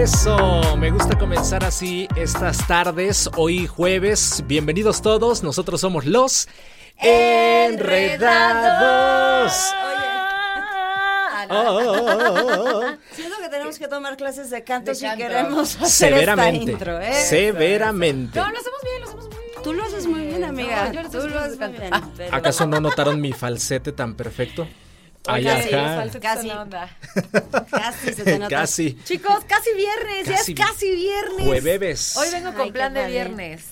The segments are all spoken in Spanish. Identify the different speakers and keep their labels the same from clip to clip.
Speaker 1: Eso, me gusta comenzar así estas tardes, hoy jueves. Bienvenidos todos, nosotros somos los Enredados.
Speaker 2: Ah, Siento que tenemos que tomar clases de canto
Speaker 3: De
Speaker 2: si
Speaker 3: canto.
Speaker 2: queremos hacer
Speaker 1: Severamente,
Speaker 2: esta intro, ¿eh?
Speaker 1: severamente.
Speaker 3: No, lo hacemos bien, lo hacemos muy bien.
Speaker 2: Tú lo haces muy bien, amiga.
Speaker 3: No, yo lo
Speaker 2: Tú
Speaker 3: estoy
Speaker 2: lo haces muy bien.
Speaker 1: ¿Acaso no notaron mi falsete tan perfecto? Ay,
Speaker 2: Casi,
Speaker 1: ajá.
Speaker 2: Casi.
Speaker 3: onda.
Speaker 2: Casi se te nota.
Speaker 1: Casi.
Speaker 3: Chicos, casi viernes,
Speaker 1: Casi.
Speaker 3: ya es casi viernes.
Speaker 1: Jueves.
Speaker 3: Hoy vengo con
Speaker 2: Ay,
Speaker 3: plan de viernes.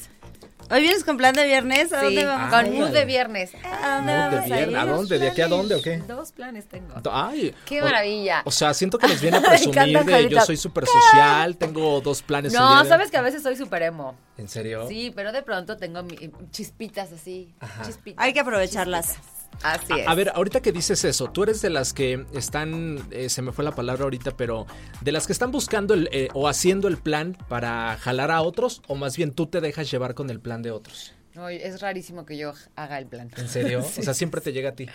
Speaker 2: ¿Hoy vienes con plan de viernes? ¿A
Speaker 3: Sí,
Speaker 2: dónde vamos? a
Speaker 3: con mood de viernes.
Speaker 2: ¿A dónde
Speaker 1: Mood de
Speaker 2: vamos a
Speaker 1: viernes.
Speaker 2: ir?
Speaker 1: ¿A dónde? ¿De aquí a dónde o qué?
Speaker 3: Dos planes tengo.
Speaker 1: Ay,
Speaker 3: Qué maravilla.
Speaker 1: O, sea, siento que les viene a presumir de yo soy súper social, tengo dos planes.
Speaker 3: No,
Speaker 1: de-
Speaker 3: sabes que a veces soy súper emo.
Speaker 1: ¿En serio?
Speaker 3: Sí, pero de pronto tengo mi- chispitas así.
Speaker 1: Ajá.
Speaker 3: Chispitas.
Speaker 2: Hay que aprovecharlas.
Speaker 3: Así es.
Speaker 1: A, a ver, ahorita que dices eso, tú eres de las que están, eh, se me fue la palabra ahorita, pero de las que están buscando el, eh, o haciendo el plan para jalar a otros, o más bien tú te dejas llevar con el plan de otros.
Speaker 3: No, es rarísimo que yo haga el plan.
Speaker 1: ¿En serio? O sea, siempre te llega a ti.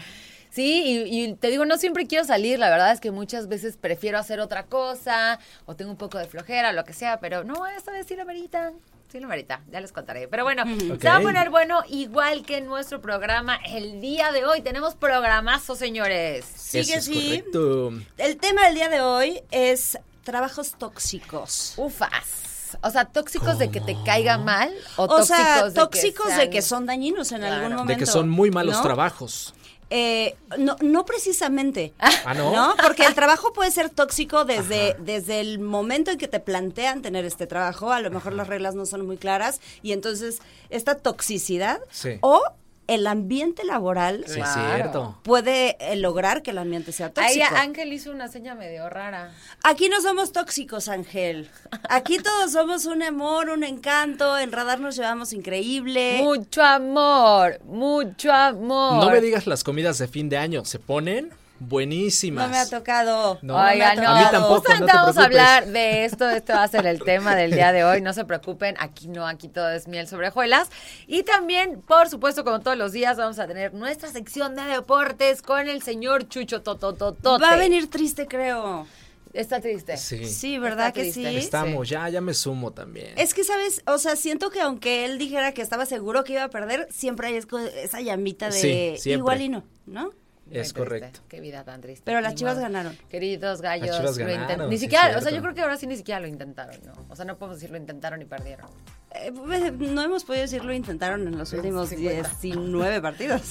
Speaker 3: Sí, y, y te digo, no siempre quiero salir, la verdad es que muchas veces prefiero hacer otra cosa, o tengo un poco de flojera, lo que sea, pero no, esta vez sí la merita. Sí, la merita, ya les contaré. Pero bueno,
Speaker 1: Ok.
Speaker 3: se va a poner bueno igual que en nuestro programa el día de hoy. Tenemos programazo, señores.
Speaker 2: Sí
Speaker 1: Eso
Speaker 2: que
Speaker 1: es
Speaker 2: sí.
Speaker 1: correcto.
Speaker 2: El tema del día de hoy es trabajos tóxicos.
Speaker 3: Ufas. O sea, tóxicos de que te caiga mal o,
Speaker 2: O
Speaker 3: tóxicos,
Speaker 2: sea,
Speaker 3: de,
Speaker 2: tóxicos
Speaker 3: que
Speaker 2: de que son dañinos en
Speaker 3: Claro.
Speaker 2: algún momento.
Speaker 1: De que son muy malos
Speaker 2: ¿no?
Speaker 1: trabajos.
Speaker 2: Eh, no, no precisamente.
Speaker 1: Ah, ¿no?
Speaker 2: Porque el trabajo puede ser tóxico desde, desde el momento en que te plantean tener este trabajo. A lo mejor las reglas no son muy claras y entonces esta toxicidad
Speaker 1: Sí.
Speaker 2: o el ambiente laboral
Speaker 1: Sí, es
Speaker 3: Claro.
Speaker 1: cierto.
Speaker 2: puede eh, lograr que el ambiente sea
Speaker 3: Ahí
Speaker 2: tóxico.
Speaker 3: Ángel hizo una seña medio rara.
Speaker 2: Aquí no somos tóxicos, Ángel. Aquí todos somos un amor, un encanto. En Radar nos llevamos increíble.
Speaker 3: Mucho amor, mucho amor.
Speaker 1: No me digas las comidas de fin de año, se ponen buenísimas.
Speaker 2: no me ha tocado.
Speaker 1: No,
Speaker 3: Oigan,
Speaker 2: me
Speaker 3: no,
Speaker 1: A mí tampoco,
Speaker 3: justamente
Speaker 1: no te
Speaker 3: vamos a hablar de esto, esto va a ser el tema del día de hoy, no se preocupen, aquí no, aquí todo es miel sobre hojuelas. Y también, por supuesto, como todos los días, vamos a tener nuestra sección de deportes con el señor Chucho Totototote.
Speaker 2: Va a venir triste, creo.
Speaker 3: Está triste.
Speaker 1: Sí.
Speaker 2: Sí, ¿verdad
Speaker 3: Está
Speaker 2: que
Speaker 3: triste.
Speaker 2: sí?
Speaker 1: Estamos, ya, ya me sumo también.
Speaker 2: Es que, ¿sabes? O sea, siento que aunque él dijera que estaba seguro que iba a perder, siempre hay esa llamita de
Speaker 1: Sí,
Speaker 2: igual y no, ¿no?
Speaker 1: Es correcto.
Speaker 3: Qué vida tan triste.
Speaker 2: Pero las
Speaker 3: Ni
Speaker 2: Chivas ganaron.
Speaker 3: Queridos gallos,
Speaker 1: Las Chivas
Speaker 3: lo
Speaker 1: ganaron,
Speaker 3: Ni
Speaker 1: sí,
Speaker 3: siquiera, o sea, yo creo que ahora sí ni siquiera lo intentaron, ¿no? O sea, no podemos decir lo intentaron y perdieron.
Speaker 2: Eh, pues, no hemos podido decir lo intentaron en los últimos
Speaker 3: 50.
Speaker 2: 19 partidos.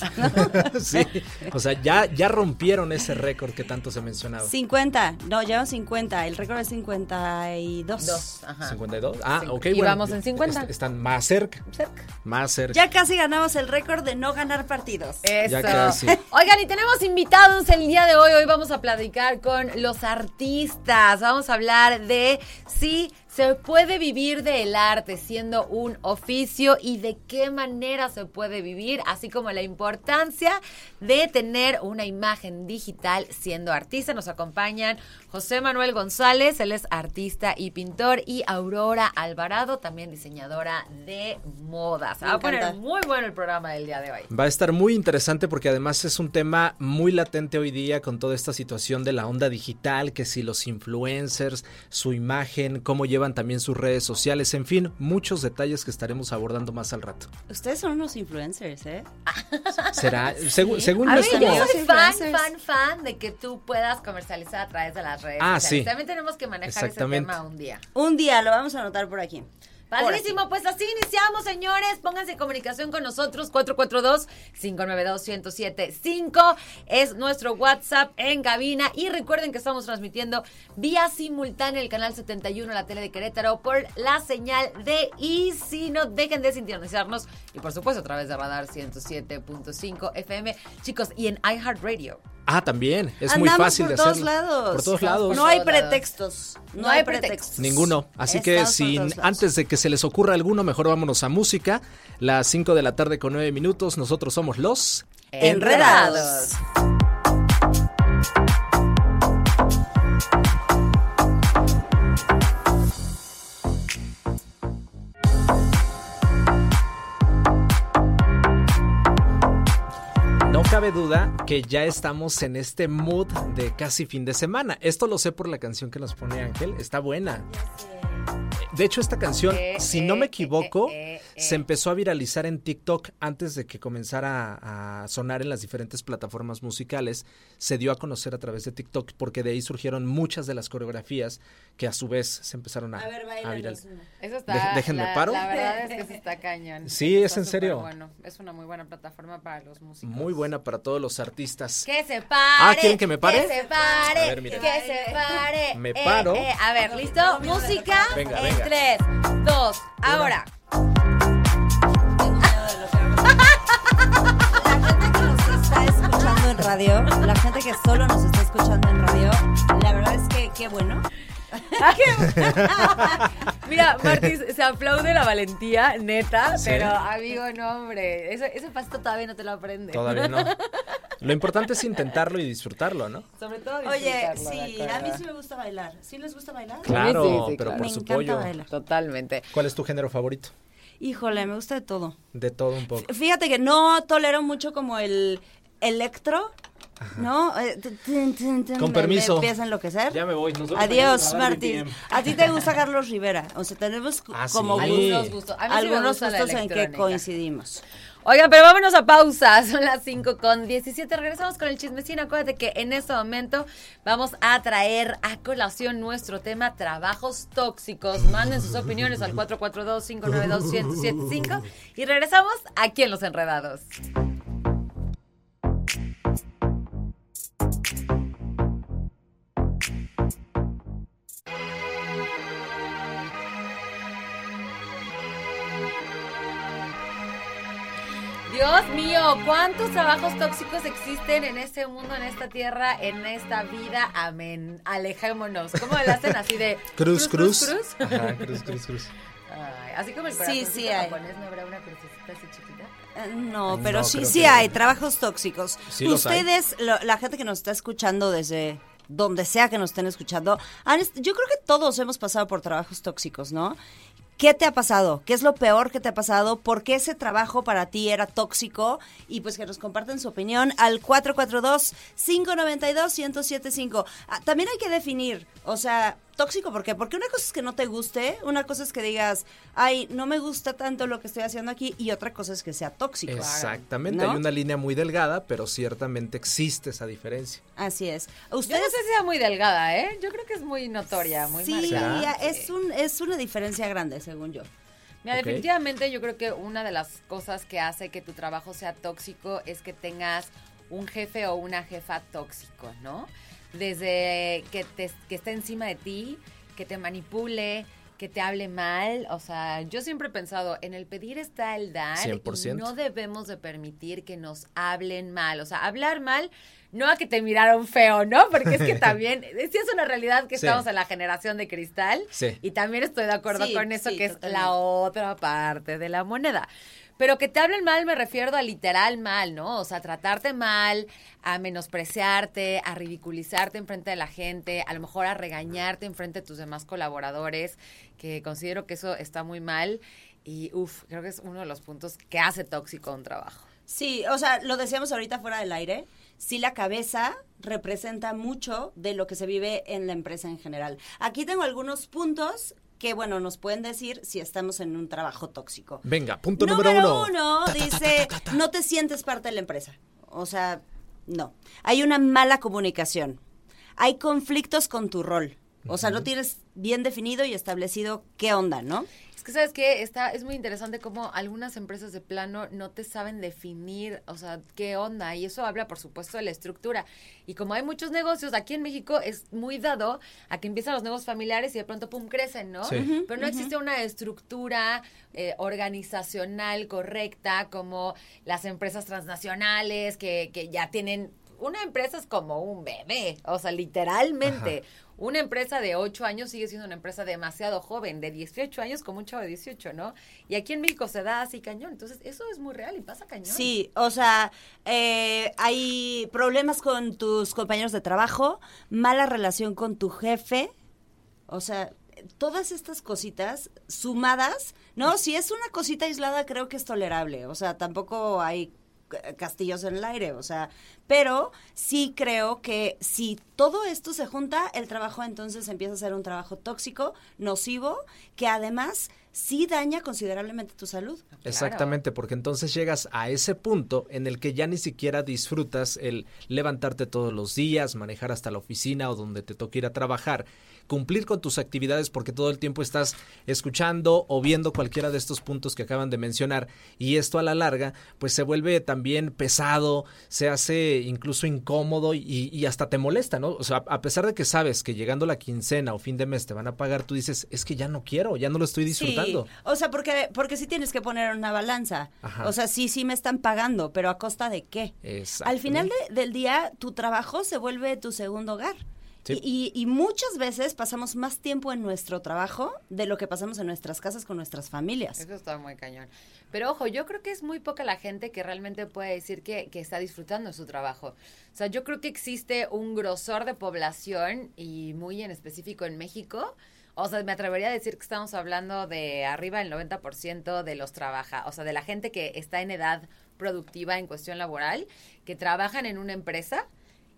Speaker 1: sí. O sea, ya, ya rompieron ese récord que tanto se mencionaba.
Speaker 2: 50, no, llevan 50, el récord es 52.
Speaker 3: Dos, ajá.
Speaker 1: 52. Ah, ok.
Speaker 3: Y
Speaker 1: bueno,
Speaker 3: vamos en 50.
Speaker 1: est- Están más cerca.
Speaker 3: Cerca.
Speaker 1: Más cerca.
Speaker 2: Ya casi ganamos el récord de no ganar partidos.
Speaker 3: Eso.
Speaker 1: Ya casi.
Speaker 3: Oigan, y tenemos invitados el día de hoy. Hoy vamos a platicar con los artistas. Vamos a hablar de si se puede vivir del arte siendo un oficio y de qué manera se puede vivir, así como la importancia de tener una imagen digital siendo artista. Nos acompañan José Manuel González, él es artista y pintor, y Aurora Alvarado, también diseñadora de moda. Se
Speaker 2: Me
Speaker 3: va a poner muy bueno el programa del día de hoy.
Speaker 1: Va a estar muy interesante porque además es un tema muy latente hoy día con toda esta situación de la onda digital, que si los influencers, su imagen, cómo llevan también sus redes sociales, en fin, muchos detalles que estaremos abordando más al rato.
Speaker 2: Ustedes son unos influencers, ¿eh?
Speaker 1: Será, segu- según
Speaker 3: A ver,
Speaker 1: es
Speaker 3: yo soy fan, fan, fan de que tú puedas comercializar a través de las redes
Speaker 1: Ah,
Speaker 3: sociales.
Speaker 1: sí.
Speaker 3: También tenemos que manejar ese
Speaker 1: Exactamente.
Speaker 3: tema un día.
Speaker 2: Un día lo vamos a anotar por aquí.
Speaker 3: Padrísimo, pues así iniciamos, señores. Pónganse en comunicación con nosotros. 442-592-1075 es nuestro WhatsApp en cabina. Y recuerden que estamos transmitiendo vía simultánea el canal 71, la tele de Querétaro, por la señal de Easy. No dejen de sintonizarnos. Y por supuesto, a través de Radar 107.5 FM. Chicos, y en iHeartRadio.
Speaker 1: Ah, también. Es muy fácil
Speaker 2: por
Speaker 1: de
Speaker 2: todos
Speaker 1: hacerlo.
Speaker 2: lados.
Speaker 1: Por todos lados.
Speaker 2: No hay
Speaker 3: todos
Speaker 2: pretextos. No,
Speaker 3: No
Speaker 2: hay pretextos.
Speaker 1: Ninguno. Así que
Speaker 2: Estamos
Speaker 1: sin
Speaker 2: todos
Speaker 1: antes de que se les ocurra alguno, mejor vámonos a música. Las 5 de la tarde con 9 minutos. Nosotros somos los
Speaker 2: Enredados.
Speaker 1: Cabe duda que ya estamos en este mood de casi fin de semana. Esto lo sé por la canción que nos pone Ángel. Está buena. De hecho, esta canción, si no me equivoco,
Speaker 3: eh, eh,
Speaker 1: se
Speaker 3: eh.
Speaker 1: empezó a viralizar en TikTok antes de que comenzara a, a sonar en las diferentes plataformas musicales. Se dio a conocer a través de TikTok porque de ahí surgieron muchas de las coreografías que a su vez se empezaron a,
Speaker 2: A ver,
Speaker 1: a viralizar.
Speaker 3: Eso está.
Speaker 1: Dej- déjenme
Speaker 3: la,
Speaker 1: paro.
Speaker 3: La verdad es que sí está cañón.
Speaker 1: Sí,
Speaker 3: Eso
Speaker 1: es en serio.
Speaker 3: Bueno, es una muy buena plataforma para los músicos.
Speaker 1: Muy buena para todos los artistas.
Speaker 3: Que se pare.
Speaker 1: Ah, ¿quieren que me pare?
Speaker 3: Que se pare.
Speaker 1: A ver, miren.
Speaker 3: que se pare.
Speaker 1: Me
Speaker 3: Eh,
Speaker 1: paro.
Speaker 3: eh, a ver, ¿listo? Música.
Speaker 1: Venga,
Speaker 3: en
Speaker 1: venga.
Speaker 3: tres, dos, ahora.
Speaker 2: La gente que nos está escuchando en radio, la gente que solo nos está escuchando en radio, la verdad es que qué bueno.
Speaker 3: Mira, Martis, se aplaude la valentía, neta,
Speaker 1: Sí.
Speaker 3: pero amigo, no, hombre, ese, ese pasito todavía no te lo aprendes.
Speaker 1: Todavía no. Lo importante es intentarlo y disfrutarlo, ¿no?
Speaker 3: Sobre todo
Speaker 2: Oye,
Speaker 3: disfrutarlo,
Speaker 2: sí,
Speaker 3: la
Speaker 2: a mí sí me gusta bailar. ¿Sí les gusta bailar?
Speaker 1: Claro,
Speaker 3: sí, sí,
Speaker 1: pero
Speaker 3: claro.
Speaker 1: por
Speaker 2: Me
Speaker 1: su pollo.
Speaker 2: bailar.
Speaker 3: Totalmente.
Speaker 1: ¿Cuál es tu género favorito?
Speaker 2: Híjole, me gusta de todo.
Speaker 1: De todo un poco.
Speaker 2: Fíjate que no tolero mucho como el electro, ¿no? Eh,
Speaker 1: Con permiso.
Speaker 2: Empieza a enloquecer.
Speaker 1: Ya me voy.
Speaker 2: Adiós, Martín.
Speaker 1: 20
Speaker 2: A ti te gusta Carlos Rivera. O sea, tenemos
Speaker 1: Ah,
Speaker 2: como
Speaker 1: sí.
Speaker 3: Algunos gustos. A mí sí me
Speaker 2: algunos
Speaker 3: gusta
Speaker 2: gustos en que coincidimos.
Speaker 3: Oigan, pero vámonos a pausa. Son las 5 con 17. Regresamos con el chismecín. Acuérdate que en este momento vamos a traer a colación nuestro tema trabajos tóxicos. Manden sus opiniones al 442-592-1075 y regresamos aquí en Los Enredados. Dios mío, ¿cuántos trabajos tóxicos existen en este mundo, en esta tierra, en esta vida? Amén. Alejémonos. ¿Cómo le hacen así de
Speaker 1: Cruz, cruz.
Speaker 3: cruz?
Speaker 1: Ajá, cruz, cruz, cruz.
Speaker 3: Ay, así como el
Speaker 2: Sí,
Speaker 3: corazoncito
Speaker 2: sí hay.
Speaker 3: japonés, ¿no habrá una crucecita así chiquita?
Speaker 2: Eh, No,
Speaker 1: No,
Speaker 2: pero sí, sí
Speaker 1: que
Speaker 2: hay trabajos tóxicos.
Speaker 1: Sí.
Speaker 2: Ustedes, lo- la gente que nos está escuchando desde donde sea que nos estén escuchando, han est- yo creo que todos hemos pasado por trabajos tóxicos, ¿no? ¿Qué te ha pasado? ¿Qué es lo peor que te ha pasado? ¿Por qué ese trabajo para ti era tóxico? Y pues que nos comparten su opinión al 442-592-1075. Ah, también hay que definir, o sea, tóxico, ¿por qué? Porque una cosa es que no te guste, una cosa es que digas, ay, no me gusta tanto lo que estoy haciendo aquí, y otra cosa es que sea tóxico.
Speaker 1: Exactamente.
Speaker 2: ¿No?
Speaker 1: Hay una línea muy delgada, pero ciertamente existe esa diferencia.
Speaker 2: Así es.
Speaker 3: Yo no
Speaker 2: Ustedes
Speaker 3: sé si sea muy delgada, ¿eh? Yo creo que es muy notoria, muy
Speaker 2: sí,
Speaker 3: marcada.
Speaker 2: es un es una diferencia grande, según yo.
Speaker 3: Mira, definitivamente yo creo que una de las cosas que hace que tu trabajo sea tóxico es que tengas un jefe o una jefa tóxico, ¿no? Desde que, te, que esté encima de ti, que te manipule, que te hable mal. O sea, yo siempre he pensado, en el pedir está el dar.
Speaker 1: 100%.
Speaker 3: Y no debemos de permitir que nos hablen mal. O sea, hablar mal, no a que te miraron feo, ¿no? Porque es que también, sí es una realidad que
Speaker 1: Sí.
Speaker 3: estamos en la generación de cristal.
Speaker 1: Sí.
Speaker 3: Y también estoy de acuerdo
Speaker 2: Sí,
Speaker 3: con eso,
Speaker 2: sí,
Speaker 3: que es
Speaker 2: totalmente.
Speaker 3: la otra parte de la moneda. Pero que te hablen mal me refiero a literal mal, ¿no? O sea, tratarte mal, a menospreciarte, a ridiculizarte enfrente de la gente, a lo mejor a regañarte enfrente de tus demás colaboradores, que considero que eso está muy mal. Y uff, creo que es uno de los puntos que hace tóxico un trabajo.
Speaker 2: Sí, o sea, lo decíamos ahorita fuera del aire. Sí, la cabeza representa mucho de lo que se vive en la empresa en general. Aquí tengo algunos puntos que, bueno, nos pueden decir si estamos en un trabajo tóxico.
Speaker 1: Venga, punto número, uno.
Speaker 2: uno
Speaker 1: Ta, ta, ta,
Speaker 2: dice,
Speaker 1: ta.
Speaker 2: no te sientes parte de la empresa. O sea, no. Hay una mala comunicación. Hay conflictos con tu rol. O sea, no tienes bien definido y establecido qué onda, ¿no?
Speaker 3: Es que sabes que está es muy interesante cómo algunas empresas de plano no te saben definir, o sea, qué onda y eso habla por supuesto de la estructura. Y como hay muchos negocios aquí en México es muy dado a que empiezan los negocios familiares y de pronto pum crecen, ¿no?
Speaker 1: Sí.
Speaker 3: Pero no existe una estructura eh, organizacional correcta como las empresas transnacionales que, que ya tienen una empresa es como un bebé, o sea, literalmente. Una empresa de 8 años sigue siendo una empresa demasiado joven, de 18 años como un chavo de 18, ¿no? Y aquí en México se da así cañón. Entonces, eso es muy real y pasa cañón.
Speaker 2: Sí, o sea, eh, hay problemas con tus compañeros de trabajo, mala relación con tu jefe, o sea, todas estas cositas sumadas, no, si es una cosita aislada creo que es tolerable, o sea, tampoco hay castillos en el aire, o sea, pero sí creo que si todo esto se junta, el trabajo entonces empieza a ser un trabajo tóxico, nocivo, que además sí daña considerablemente tu salud.
Speaker 1: Exactamente, porque entonces llegas a ese punto en el que ya ni siquiera disfrutas el levantarte todos los días, manejar hasta la oficina o donde te toque ir a trabajar cumplir con tus actividades porque todo el tiempo estás escuchando o viendo cualquiera de estos puntos que acaban de mencionar y esto a la larga pues se vuelve también pesado, se hace incluso incómodo y, hasta te molesta, ¿no? O sea, a pesar de que sabes que llegando la quincena o fin de mes te van a pagar, tú dices, es que ya no quiero, ya no lo estoy disfrutando.
Speaker 2: O sea, porque, porque sí tienes que poner una balanza. O sea, sí, sí me están pagando, pero a costa de qué. Al final del día, tu trabajo se vuelve tu segundo hogar. Y, muchas veces pasamos más tiempo en nuestro trabajo de lo que pasamos en nuestras casas con nuestras familias.
Speaker 3: Eso está muy cañón. Pero ojo, yo creo que es muy poca la gente que realmente puede decir que, que está disfrutando de su trabajo. O sea, yo creo que existe un grosor de población y muy en específico en México. O sea, me atrevería a decir que estamos hablando de arriba del 90% de los trabaja, o sea, de la gente que está en edad productiva en cuestión laboral, que trabajan en una empresa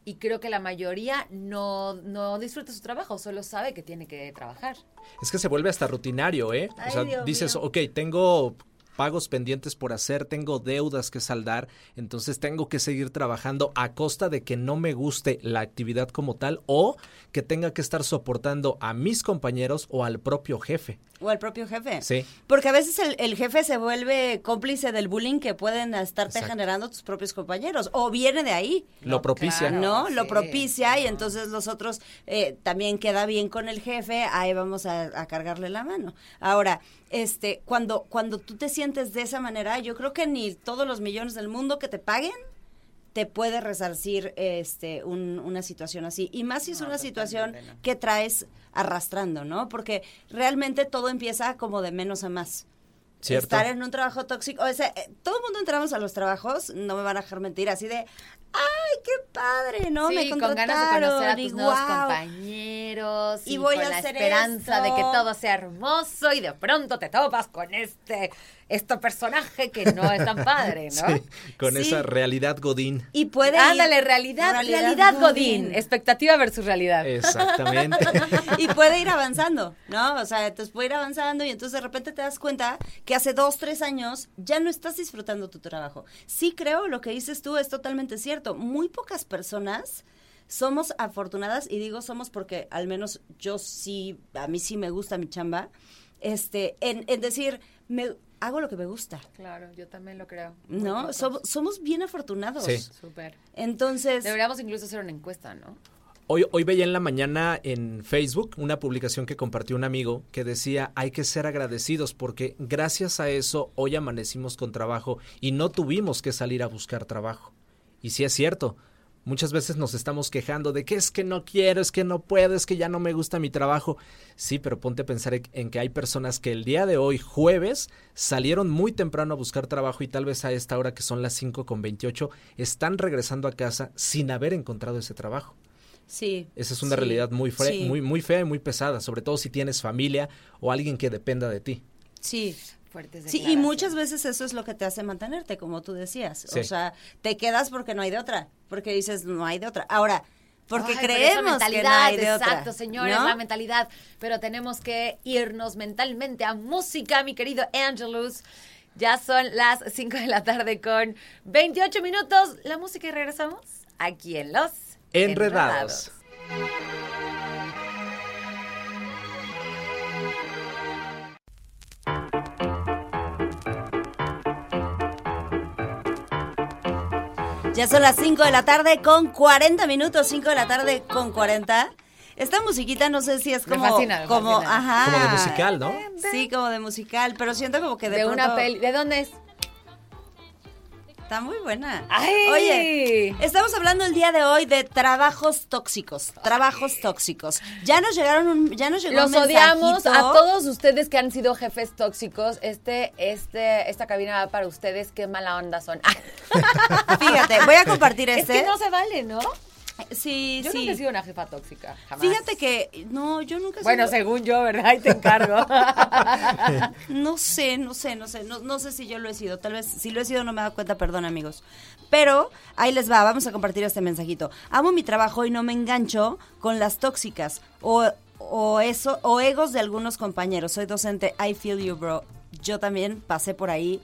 Speaker 3: y creo que la mayoría no, no disfruta su trabajo, solo sabe que tiene que trabajar.
Speaker 1: Es que se vuelve hasta rutinario, ¿eh? o sea, dices, ok, tengo pagos pendientes por hacer, tengo deudas que saldar, entonces tengo que seguir trabajando a costa de que no me guste la actividad como tal o que tenga que estar soportando a mis compañeros o al propio jefe.
Speaker 2: O al propio jefe.
Speaker 1: Sí.
Speaker 2: Porque a veces el, jefe se vuelve cómplice del bullying que pueden estarte generando tus propios compañeros. O viene de ahí.
Speaker 1: Lo propicia.
Speaker 2: ¿No? Lo propicia y entonces los otros eh, también queda bien con el jefe, ahí vamos a, a cargarle la mano. Ahora, este, cuando, cuando tú te sientes de esa manera, yo creo que ni todos los millones del mundo que te paguen te puede resarcir este una situación así. Y más si es una situación que traes arrastrando, ¿no? Porque realmente todo empieza como de menos a más. Estar en un trabajo tóxico. O sea, eh, todo el mundo entramos a los trabajos, no me van a dejar mentir, así de, ¡ay, qué padre! ¿No?
Speaker 3: me contrataron. con ganas de conocer a tus nuevos compañeros. Y, voy con a la esperanza de que todo sea hermoso y de pronto te topas con este este personaje que no es tan padre, ¿no?
Speaker 1: Sí, con esa realidad Godín.
Speaker 3: Y puede Ándale, realidad, realidad, Godín. Expectativa versus realidad.
Speaker 1: Exactamente.
Speaker 2: y puede ir avanzando, ¿no? O sea, entonces puede ir avanzando y entonces de repente te das cuenta que hace dos, tres años ya no estás disfrutando tu trabajo. Sí creo, lo que dices tú es totalmente cierto. Muy pocas personas somos afortunadas, y digo somos porque al menos yo sí, a mí sí me gusta mi chamba, este, en, en decir, me, hago lo que me gusta.
Speaker 3: Claro, yo también lo creo.
Speaker 2: ¿No? Somos, bien afortunados.
Speaker 1: Sí.
Speaker 3: Súper.
Speaker 2: Entonces...
Speaker 3: Deberíamos incluso hacer una encuesta, ¿no?
Speaker 1: Hoy, hoy veía en la mañana en Facebook una publicación que compartió un amigo que decía hay que ser agradecidos porque gracias a eso hoy amanecimos con trabajo y no tuvimos que salir a buscar trabajo. Y sí es cierto, Muchas veces nos estamos quejando de que es que no quiero, es que no puedo, es que ya no me gusta mi trabajo. Sí, pero ponte a pensar en que hay personas que el día de hoy, jueves, salieron muy temprano a buscar trabajo y tal vez a esta hora que son las 5 con 28, están regresando a casa sin haber encontrado ese trabajo.
Speaker 2: Sí.
Speaker 1: Esa es una realidad muy, muy, muy fea y muy pesada, sobre todo si tienes familia o alguien que dependa de ti.
Speaker 2: Sí, Sí, y muchas veces eso es lo que te hace mantenerte, como tú decías. O sea, te quedas porque no hay de otra, porque dices, no hay de otra. Ahora, porque creemos que no hay de otra.
Speaker 3: Exacto, señores, la mentalidad. Pero tenemos que irnos mentalmente a música, mi querido Angelus. Ya son las 5 de la tarde con 28 minutos. La música y regresamos aquí en Los
Speaker 1: Enredados.
Speaker 2: Ya son las 5 de la tarde con 40 minutos, 5 de la tarde con 40. Esta musiquita no sé si es como como ajá,
Speaker 1: como de musical, ¿no?
Speaker 2: Sí, como de musical, pero siento como que de,
Speaker 3: de una peli. ¿De dónde es?
Speaker 2: Está muy buena.
Speaker 3: ¡Ay!
Speaker 2: Oye, estamos hablando el día de hoy de trabajos tóxicos. Trabajos tóxicos. Ya nos llegaron un, ya nos llegó
Speaker 3: Los
Speaker 2: un
Speaker 3: odiamos a todos ustedes que han sido jefes tóxicos. Este, este, esta cabina va para ustedes. Qué mala onda son.
Speaker 2: Fíjate, voy a compartir
Speaker 3: es
Speaker 2: este.
Speaker 3: que no se vale, ¿no?
Speaker 2: Sí,
Speaker 3: Yo
Speaker 2: sí.
Speaker 3: nunca he sido una jefa tóxica. Jamás.
Speaker 2: Fíjate que no, yo nunca he
Speaker 3: Bueno,
Speaker 2: sido-
Speaker 3: según yo, ¿verdad? Ahí te encargo.
Speaker 2: No sé, no sé, no sé, no, no sé si yo lo he sido. Tal vez si lo he sido no me he dado cuenta, perdón amigos. Pero ahí les va, vamos a compartir este mensajito. Amo mi trabajo y no me engancho con las tóxicas o, o eso o egos de algunos compañeros. Soy docente, I feel you, bro. Yo también pasé por ahí.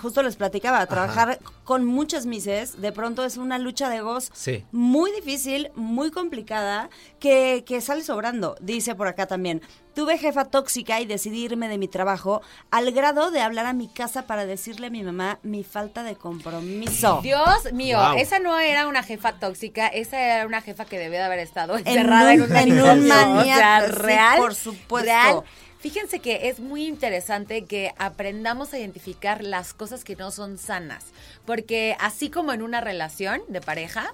Speaker 2: Justo les platicaba, trabajar con muchas mises, de pronto es una lucha de egos
Speaker 1: Sí.
Speaker 2: muy difícil, muy complicada, que, que sale sobrando. Dice por acá también, tuve jefa tóxica y decidí irme de mi trabajo al grado de hablar a mi casa para decirle a mi mamá mi falta de compromiso.
Speaker 3: Dios mío,
Speaker 1: Wow.
Speaker 3: esa no era una jefa tóxica, esa era una jefa que debía de haber estado
Speaker 2: En
Speaker 3: encerrada en
Speaker 2: un-
Speaker 3: un,
Speaker 2: en un
Speaker 3: manicomio.
Speaker 2: maniaco,
Speaker 3: o sea,
Speaker 2: sí,
Speaker 3: real,
Speaker 2: por supuesto.
Speaker 3: real. Fíjense que es muy interesante que aprendamos a identificar las cosas que no son sanas, porque así como en una relación de pareja,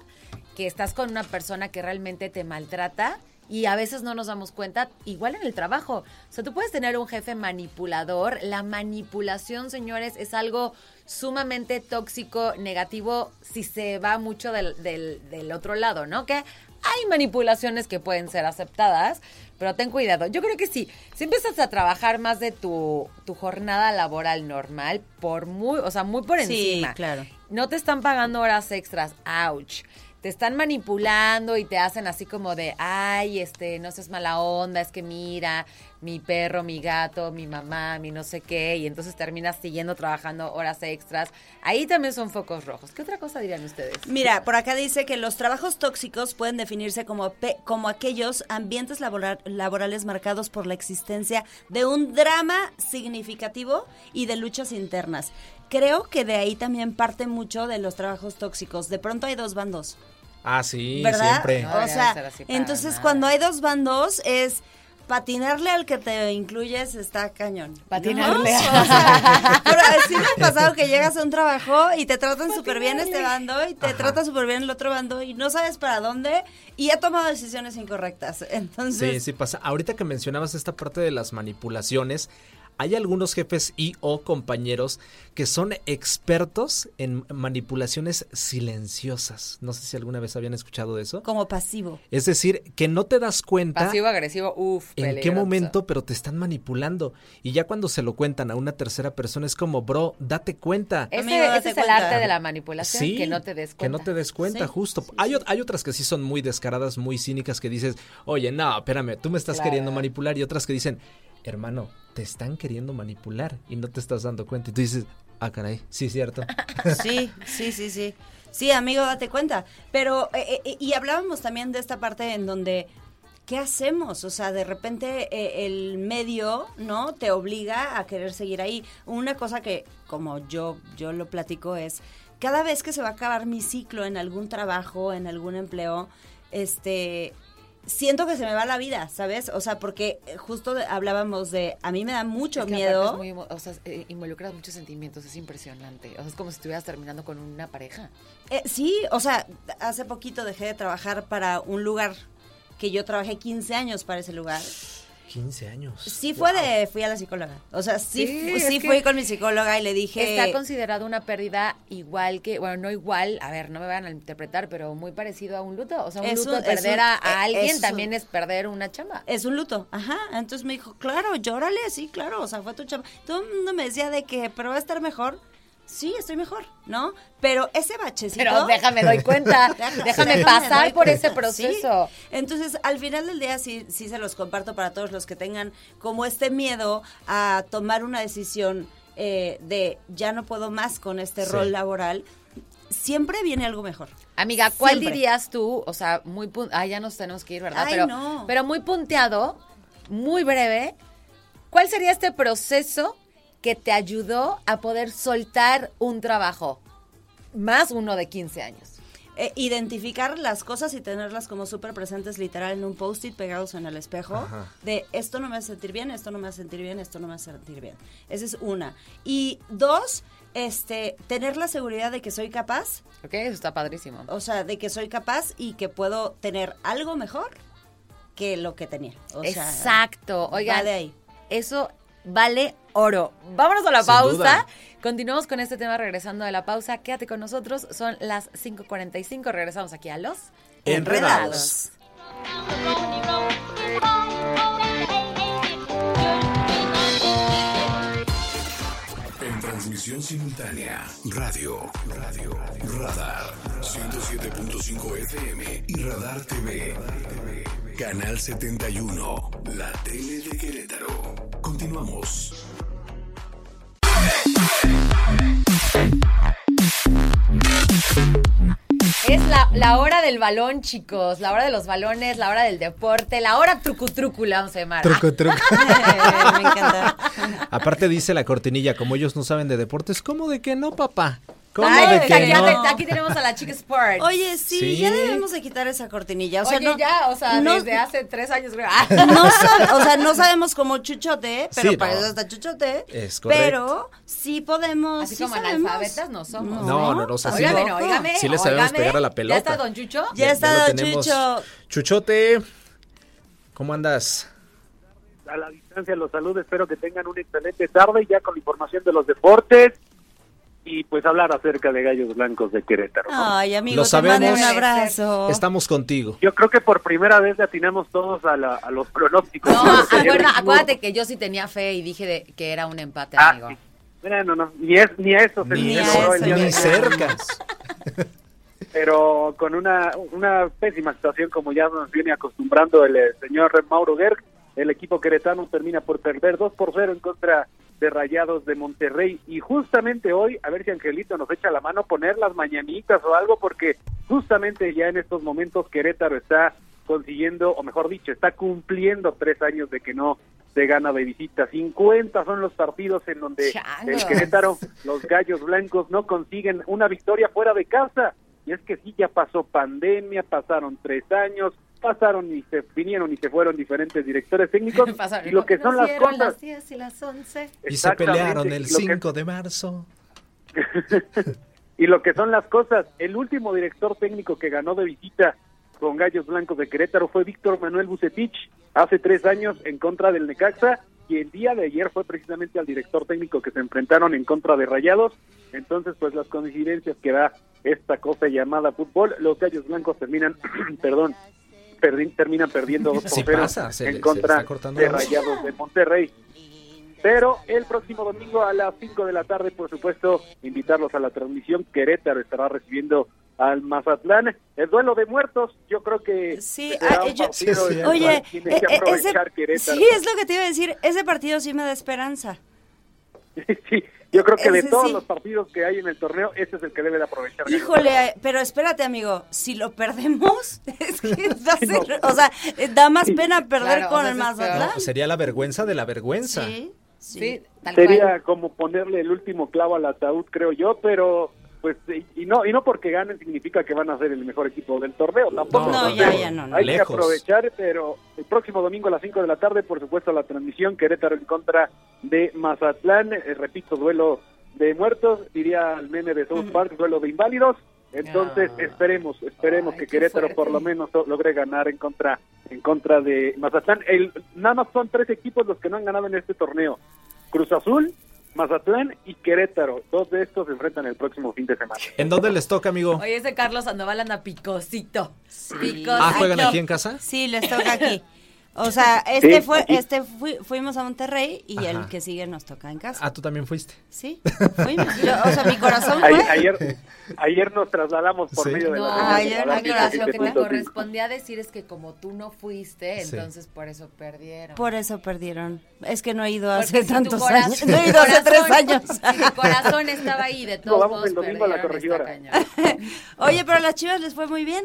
Speaker 3: que estás con una persona que realmente te maltrata, y a veces no nos damos cuenta, igual en el trabajo. O sea, tú puedes tener un jefe manipulador. La manipulación, señores, es algo sumamente tóxico, negativo, si se va mucho del, del, otro lado, ¿no? Que hay manipulaciones que pueden ser aceptadas, pero ten cuidado. Yo creo que sí, si empiezas a trabajar más de tu, tu jornada laboral normal, por muy, o sea, muy por
Speaker 2: Sí,
Speaker 3: encima.
Speaker 2: claro.
Speaker 3: No te están pagando horas extras, ouch. Te están manipulando y te hacen así como de, ay, este, no seas mala onda, es que mira, mi perro, mi gato, mi mamá, mi no sé qué, y entonces terminas siguiendo trabajando horas extras. Ahí también son focos rojos. ¿Qué otra cosa dirían ustedes?
Speaker 2: Mira, por acá dice que los trabajos tóxicos pueden definirse como, como aquellos ambientes labora- laborales marcados por la existencia de un drama significativo y de luchas internas. Creo que de ahí también parte mucho de los trabajos tóxicos. De pronto hay dos bandos.
Speaker 1: Ah, sí,
Speaker 2: ¿verdad?
Speaker 1: siempre.
Speaker 3: No
Speaker 2: o sea, entonces
Speaker 3: nada.
Speaker 2: cuando hay dos bandos es patinarle al que te incluyes está cañón. ¿no?
Speaker 3: Patinarle.
Speaker 2: O sea, pero sí me ha pasado que llegas a un trabajo y te tratan súper bien este bando y te
Speaker 1: Ajá.
Speaker 2: trata súper bien el otro bando y no sabes para dónde y ha tomado decisiones incorrectas.
Speaker 1: Sí,
Speaker 2: Entonces,
Speaker 1: sí pasa. Ahorita que mencionabas esta parte de las manipulaciones, hay algunos jefes y o compañeros que son expertos en manipulaciones silenciosas. No sé si alguna vez habían escuchado de eso.
Speaker 2: como pasivo.
Speaker 1: Es decir, que no te das cuenta
Speaker 3: Pasivo agresivo, uff,
Speaker 1: en qué momento, pero te están manipulando. Y ya cuando se lo cuentan a una tercera persona es como, bro, date cuenta.
Speaker 3: Ese,
Speaker 2: Amigo,
Speaker 3: ese
Speaker 2: date
Speaker 3: es el arte de la manipulación,
Speaker 1: Sí,
Speaker 3: que no te des cuenta.
Speaker 1: Que no te des cuenta,
Speaker 2: Sí,
Speaker 1: justo. hay, ot- hay otras que sí son muy descaradas, muy cínicas, que dices, oye, no, espérame, tú me estás
Speaker 3: Claro.
Speaker 1: queriendo manipular. Y otras que dicen, hermano, te están queriendo manipular y no te estás dando cuenta. Y tú dices, ah, caray, sí, cierto.
Speaker 2: Sí, sí, sí, sí. Sí, amigo, date cuenta. Pero, eh, eh, y hablábamos también de esta parte en donde, ¿qué hacemos? O sea, de repente eh, el medio, ¿no? Te obliga a querer seguir ahí. Una cosa que, como yo, yo lo platico, es, cada vez que se va a acabar mi ciclo en algún trabajo, en algún empleo, este... Siento que se me va la vida, ¿sabes? O sea, porque eh, justo hablábamos de, a mí me da mucho
Speaker 3: Es que
Speaker 2: miedo.
Speaker 3: muy o sea, eh, involucras muchos sentimientos, es impresionante. O sea, es como si estuvieras terminando con una pareja.
Speaker 2: Eh, sí, o sea, hace poquito dejé de trabajar para un lugar que yo trabajé 15 años para ese lugar.
Speaker 1: 15 años.
Speaker 2: Sí fue de, fui a la psicóloga. O sea, sí,
Speaker 3: Sí,
Speaker 2: sí fui con mi psicóloga y le dije...
Speaker 3: Está considerado una pérdida igual que, bueno, no igual, a ver, no me van a interpretar, pero muy parecido a un luto. O sea, un
Speaker 2: Es
Speaker 3: luto
Speaker 2: un-
Speaker 3: perder
Speaker 2: un-
Speaker 3: a, a
Speaker 2: eh,
Speaker 3: alguien
Speaker 2: es un-
Speaker 3: también es perder una chamba.
Speaker 2: Es un luto, ajá. Entonces me dijo, claro, llórale, sí, claro, o sea, fue tu chamba. Todo el mundo me decía de que, pero va a estar mejor. Sí, estoy mejor, ¿no? Pero ese bachecito...
Speaker 3: Pero déjame, doy cuenta, déjame
Speaker 2: déjame,
Speaker 3: pasar por
Speaker 2: cuenta,
Speaker 3: ese proceso.
Speaker 2: sí. Entonces, al final del día sí, sí se los comparto para todos los que tengan como este miedo a tomar una decisión eh, de ya no puedo más con este
Speaker 1: Sí.
Speaker 2: rol laboral. Siempre viene algo mejor.
Speaker 3: Amiga, ¿cuál
Speaker 2: Siempre.
Speaker 3: dirías tú? O sea, muy ah, ya nos tenemos que ir, ¿verdad?
Speaker 2: Ay,
Speaker 3: pero,
Speaker 2: no.
Speaker 3: pero muy punteado, muy breve. ¿Cuál sería este proceso que te ayudó a poder soltar un trabajo? Más uno de 15 años.
Speaker 2: eh, identificar las cosas y tenerlas como súper presentes literal en un post-it pegados en el espejo
Speaker 1: Ajá.
Speaker 2: de esto no me hace sentir bien, esto no me hace sentir bien, esto no me hace sentir bien. Esa es una. Y dos, este, tener la seguridad de que soy capaz,
Speaker 3: Ok, eso está padrísimo.
Speaker 2: o sea, de que soy capaz y que puedo tener algo mejor que lo que tenía. O sea,
Speaker 3: Exacto. Oigan,
Speaker 2: va de ahí.
Speaker 3: eso vale oro. Vámonos a la
Speaker 1: Sin
Speaker 3: pausa.
Speaker 1: duda.
Speaker 3: Continuamos con este tema regresando de la pausa. Quédate con nosotros. Son las 5.45. Regresamos aquí a los
Speaker 1: Enredados.
Speaker 4: En transmisión simultánea, radio, radio, radar, 107.5 FM y radar TV. Canal 71, la tele de Querétaro. Continuamos.
Speaker 3: Es la, la hora del balón, chicos. La hora de los balones, la hora del deporte, la hora trucu trucu, la vamos a llamar.
Speaker 1: Truco, truco.
Speaker 2: me encanta.
Speaker 1: Aparte dice la cortinilla, como ellos no saben de deportes, ¿cómo de que no, papá? ¿Cómo
Speaker 3: Ay,
Speaker 1: de que
Speaker 3: aquí,
Speaker 1: no?
Speaker 3: aquí tenemos a la chica Sport.
Speaker 2: Oye, sí,
Speaker 1: Sí.
Speaker 2: ya debemos de quitar esa cortinilla. O sea,
Speaker 3: Oye,
Speaker 2: no,
Speaker 3: ya, o sea,
Speaker 2: no-
Speaker 3: desde hace tres años creo.
Speaker 2: no sabe- o sea, no sabemos cómo chuchote, pero
Speaker 1: Sí,
Speaker 2: para
Speaker 1: no.
Speaker 2: eso está chuchote.
Speaker 1: Es correcto.
Speaker 2: Pero sí podemos.
Speaker 3: Así
Speaker 2: sí
Speaker 3: como
Speaker 2: sabemos.
Speaker 3: analfabetas no somos.
Speaker 1: No, no, no, o sea, sí,
Speaker 3: Óigame,
Speaker 1: no.
Speaker 3: óigame,
Speaker 1: Sí le sabemos pegar a la pelota.
Speaker 3: ¿Ya está Don Chucho?
Speaker 2: Ya está
Speaker 1: lo
Speaker 2: Don. Chucho.
Speaker 1: Chuchote, ¿cómo andas?
Speaker 5: a la distancia los saludo, espero que tengan una excelente tarde ya con la información de los deportes y pues hablar acerca de Gallos Blancos de Querétaro. ¿no?
Speaker 2: Ay, amigo,
Speaker 1: Lo
Speaker 2: te
Speaker 1: sabemos.
Speaker 2: un abrazo.
Speaker 1: Estamos contigo.
Speaker 5: Yo creo que por primera vez le atinamos todos a, la- a los pronósticos.
Speaker 3: No,
Speaker 5: dijimos-
Speaker 3: acuérdate que yo sí tenía fe y dije de- que era un empate,
Speaker 5: Ah,
Speaker 3: amigo.
Speaker 5: sí. Bueno, no, ni, es, ni a eso se
Speaker 1: Ni,
Speaker 2: a
Speaker 5: el
Speaker 2: eso
Speaker 1: ni cercas.
Speaker 5: pero con una, una pésima situación como ya nos viene acostumbrando el, eh, señor Mauro Gerg. El equipo queretano termina por perder 2 por 0 en contra de Rayados de Monterrey y justamente hoy, a ver si Angelito nos echa la mano, poner las mañanitas o algo, porque justamente ya en estos momentos Querétaro está consiguiendo, o mejor dicho, está cumpliendo tres años de que no se gana de visita. 50 son los partidos en donde el Querétaro, los Gallos Blancos no consiguen una victoria fuera de casa. Y es que sí, ya pasó pandemia, pasaron tres años, pasaron y se vinieron y se fueron diferentes directores técnicos.
Speaker 3: Pasaron-
Speaker 5: y lo que son las cosas.
Speaker 3: las 10 y las 11.
Speaker 1: Y se pelearon el
Speaker 5: y lo que-
Speaker 1: 5 de marzo.
Speaker 5: y lo que son las cosas, el último director técnico que ganó de visita con Gallos Blancos de Querétaro fue Víctor Manuel Bucetich hace tres años en contra del Necaxa y el día de ayer fue precisamente al director técnico que se enfrentaron en contra de Rayados. Entonces, pues las coincidencias que da esta cosa llamada fútbol, los Gallos Blancos terminan, perdón, perdi- terminan perdiendo 2 por
Speaker 1: Sí
Speaker 5: 0
Speaker 1: pasa, se le-
Speaker 5: en contra de. Rayados de Monterrey. Pero el próximo domingo a las 5 de la tarde, por supuesto, invitarlos a la transmisión. Querétaro estará recibiendo al Mazatlán. El duelo de muertos, yo creo que
Speaker 2: Sí,
Speaker 5: será
Speaker 2: ah,
Speaker 5: un
Speaker 2: yo-
Speaker 5: partido
Speaker 1: Sí, sí.
Speaker 5: en el
Speaker 2: Oye,
Speaker 5: que
Speaker 2: eh, eh, ese,
Speaker 5: Querétaro.
Speaker 2: sí, es lo que te iba a decir. Ese partido sí me da esperanza.
Speaker 5: Sí, yo creo que de
Speaker 2: Ese
Speaker 5: todos
Speaker 2: sí.
Speaker 5: los partidos que hay en el torneo, ese es el que debe de aprovechar.
Speaker 2: Híjole, eh, pero espérate, amigo. Si lo perdemos, es que va a ser- o sea, eh, da más pena perder
Speaker 3: Claro, o
Speaker 2: con
Speaker 3: sea,
Speaker 2: el. Mazatlán.
Speaker 1: No, sería la vergüenza de la vergüenza.
Speaker 2: Sí, sí.
Speaker 3: Sí, tal
Speaker 5: Sería
Speaker 3: cual.
Speaker 5: como ponerle el último clavo al ataúd, creo yo, pero pues y no y no porque ganen significa que van a ser el mejor equipo del torneo, tampoco.
Speaker 1: No,
Speaker 2: ya, ya, no, no.
Speaker 5: Hay
Speaker 1: Lejos.
Speaker 5: que aprovechar, pero el próximo domingo a las 5 de la tarde, por supuesto, la transmisión Querétaro en contra de Mazatlán, Eh, repito, duelo de muertos, diría el meme de South Park, duelo de inválidos. Entonces,
Speaker 3: Ah.
Speaker 5: esperemos, esperemos
Speaker 3: Ay,
Speaker 5: que Querétaro
Speaker 3: fuerte.
Speaker 5: por lo menos lo- logre ganar en contra en contra de Mazatlán. El, nada más son tres equipos los que no han ganado en este torneo. Cruz Azul, Mazatlán y Querétaro. Dos de estos se enfrentan el próximo fin de semana.
Speaker 1: ¿En dónde les toca, amigo?
Speaker 3: Oye, ese Carlos Sandoval anda picosito. Picosito.
Speaker 1: Ah, ¿juegan aquí en casa?
Speaker 2: Sí, les toca aquí. O sea, este
Speaker 5: Sí,
Speaker 2: fue,
Speaker 5: aquí.
Speaker 2: este fui- fuimos a Monterrey y
Speaker 1: Ajá.
Speaker 2: el que sigue nos toca en casa.
Speaker 1: Ah, tú también fuiste.
Speaker 2: Sí, fuimos. Yo- o sea, mi corazón
Speaker 5: Ayer,
Speaker 2: fue.
Speaker 5: ayer, ayer nos trasladamos por
Speaker 1: Sí.
Speaker 5: medio de
Speaker 3: No,
Speaker 5: la
Speaker 2: Ay,
Speaker 5: señal
Speaker 2: ya
Speaker 5: a
Speaker 2: no
Speaker 5: la
Speaker 2: hacer
Speaker 3: lo que te
Speaker 5: 7.5.
Speaker 3: correspondía decir es que como tú no fuiste,
Speaker 1: Sí.
Speaker 3: entonces por eso perdieron.
Speaker 2: Por eso perdieron. Es que no he ido
Speaker 3: Porque
Speaker 2: hace
Speaker 3: si
Speaker 2: tantos
Speaker 3: corazón-
Speaker 2: años. No he ido hace tres años.
Speaker 3: Si tu corazón estaba ahí, de todos
Speaker 5: vamos
Speaker 3: modos
Speaker 5: el domingo a la corregidora.
Speaker 2: Oye, pero a las chivas les fue muy bien.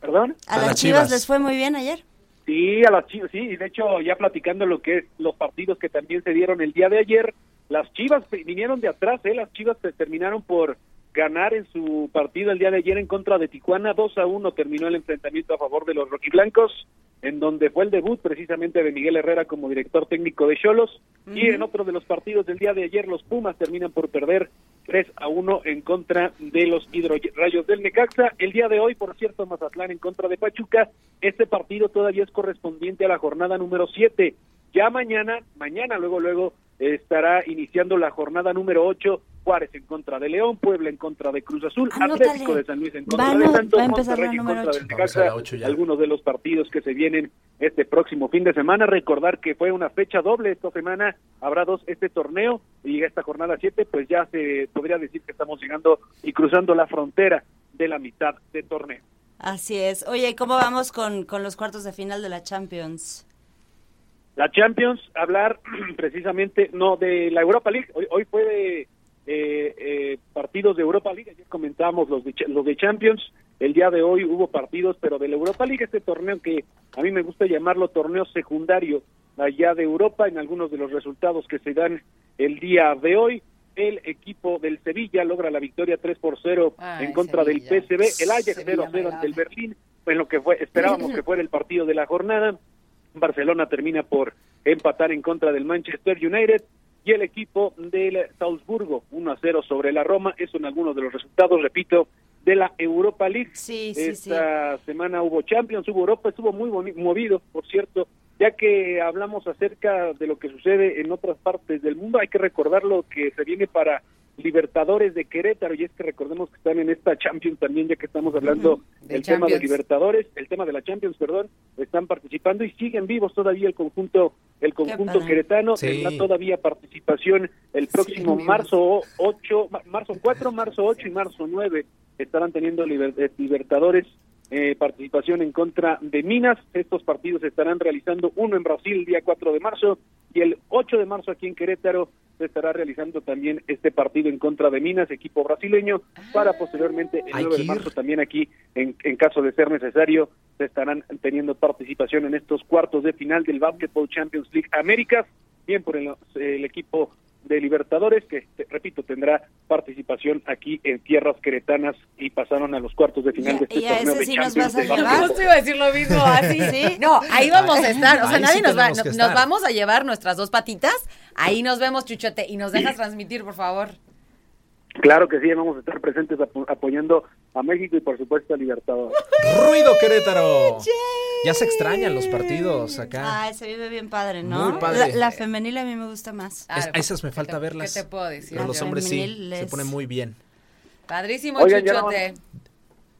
Speaker 5: ¿Perdón?
Speaker 2: A,
Speaker 1: A
Speaker 2: las
Speaker 1: las
Speaker 2: chivas.
Speaker 1: Chivas.
Speaker 2: les fue muy bien ayer.
Speaker 5: Sí, a las Chivas, sí, de hecho ya platicando lo que es los partidos que también se dieron el día de ayer, las Chivas vinieron de atrás, ¿eh? las Chivas terminaron por ganar en su partido el día de ayer en contra de Tijuana. 2 a 1 terminó el enfrentamiento a favor de los rojiblancos, en donde fue el debut precisamente de Miguel Herrera como director técnico de Cholos. Y en otro de los partidos del día de ayer, los Pumas terminan por perder 3 a 1 en contra de los hidrorayos del Necaxa. El día de hoy, por cierto, Mazatlán en contra de Pachuca. Este partido todavía es correspondiente a la jornada número 7. Ya mañana, mañana, luego, luego, estará iniciando la jornada número 8 Juárez en contra de León, Puebla en contra de Cruz Azul, Atlético de San Luis en contra de Santos, Monterrey en contra del Necaxa, algunos de los partidos que se vienen este próximo fin de semana. Recordar que fue una fecha doble esta semana, habrá dos este torneo y esta jornada 7, pues ya se podría decir que estamos llegando y cruzando la frontera de la mitad de torneo.
Speaker 2: Así es. Oye, ¿cómo vamos con, con los cuartos de final de la Champions?
Speaker 5: La Champions, hablar precisamente, no, de la Europa League. Hoy, hoy fue de eh, eh, partidos de Europa League. Ayer comentábamos los de, los de Champions. El día de hoy hubo partidos, pero de la Europa League, este torneo que a mí me gusta llamarlo torneo secundario allá de Europa, en algunos de los resultados que se dan el día de hoy. El equipo del Sevilla logra la victoria 3 por 0 en contra del PSV. El Ajax 0 0 ante el Berlín, en lo que fue, esperábamos que fuera el partido de la jornada. Barcelona termina por empatar en contra del Manchester United y el equipo del Salzburgo 1 a 0 sobre la Roma. Eso en algunos de los resultados, repito, de la Europa League.
Speaker 2: Sí, sí,
Speaker 5: Esta semana hubo Champions, hubo Europa, estuvo muy movido, por cierto, ya que hablamos acerca de lo que sucede en otras partes del mundo. Hay que recordar lo que se viene para Libertadores de Querétaro, y es que recordemos que están en esta Champions también, ya que estamos hablando del tema de Libertadores, el tema de la Champions, perdón, están participando y siguen vivos todavía el conjunto, el conjunto queretano, tendrá todavía participación el próximo marzo 8, marzo 4, marzo 8 y marzo 9 estarán teniendo eh, Libertadores eh, participación en contra de Minas. Estos partidos se estarán realizando uno en Brasil el día 4 de marzo y el 8 de marzo aquí en Querétaro se estará realizando también este partido en contra de Minas, equipo brasileño, para posteriormente el 9 de marzo también aquí, en, en caso de ser necesario, se estarán teniendo participación en estos cuartos de final del Basketball Champions League Américas, bien por el, el equipo de Libertadores, que, repito, tendrá participación aquí en tierras queretanas y pasaron a los cuartos de final de este torneo de Champions. Nos
Speaker 3: vas a llevar? Justo iba a decir lo mismo, así, ¿sí? No, ahí vamos a estar, o sea, nadie nos va, nos vamos a llevar nuestras dos patitas, ahí nos vemos, Chuchote, y nos dejas transmitir, por favor.
Speaker 5: Claro que sí, vamos a estar presentes apoyando a México y por supuesto a Libertadores.
Speaker 1: ¡Ruido Querétaro! Ya se extrañan los partidos acá.
Speaker 2: Ay, se vive bien padre, ¿no? Muy padre. La, femenil a mí me gusta más.
Speaker 1: a esas me falta verlas.
Speaker 3: ¿Qué te puedo decir?
Speaker 1: Pero los hombres sí, se pone muy bien.
Speaker 3: Padrísimo, Chuchote.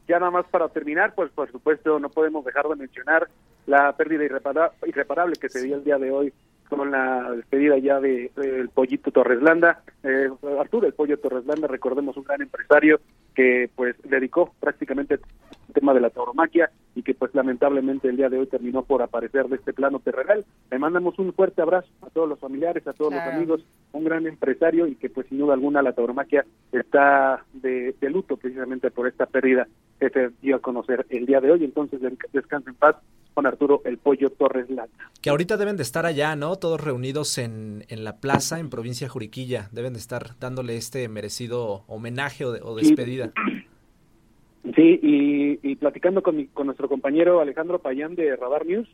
Speaker 5: Ya nada, más, para terminar, pues por supuesto no podemos dejar de mencionar la pérdida irreparable que se dio el día de hoy con la despedida ya de, el pollito Torreslanda, eh, Arturo el pollo Torreslanda, recordemos un gran empresario que pues dedicó prácticamente el tema de la tauromaquia y que pues lamentablemente el día de hoy terminó por aparecer de este plano terrenal. Le mandamos un fuerte abrazo a todos los familiares, a todos los amigos, un gran empresario y que pues sin duda alguna la tauromaquia está de, de luto precisamente por esta pérdida que se dio a conocer el día de hoy. Entonces descansa en paz con Arturo el Pollo Torres Lata.
Speaker 1: Que ahorita deben de estar allá, ¿no? Todos reunidos en, en la plaza en provincia Juriquilla. Deben de estar dándole este merecido homenaje o, despedida.
Speaker 5: Sí, y, platicando con, con nuestro compañero Alejandro Payán de Radar News,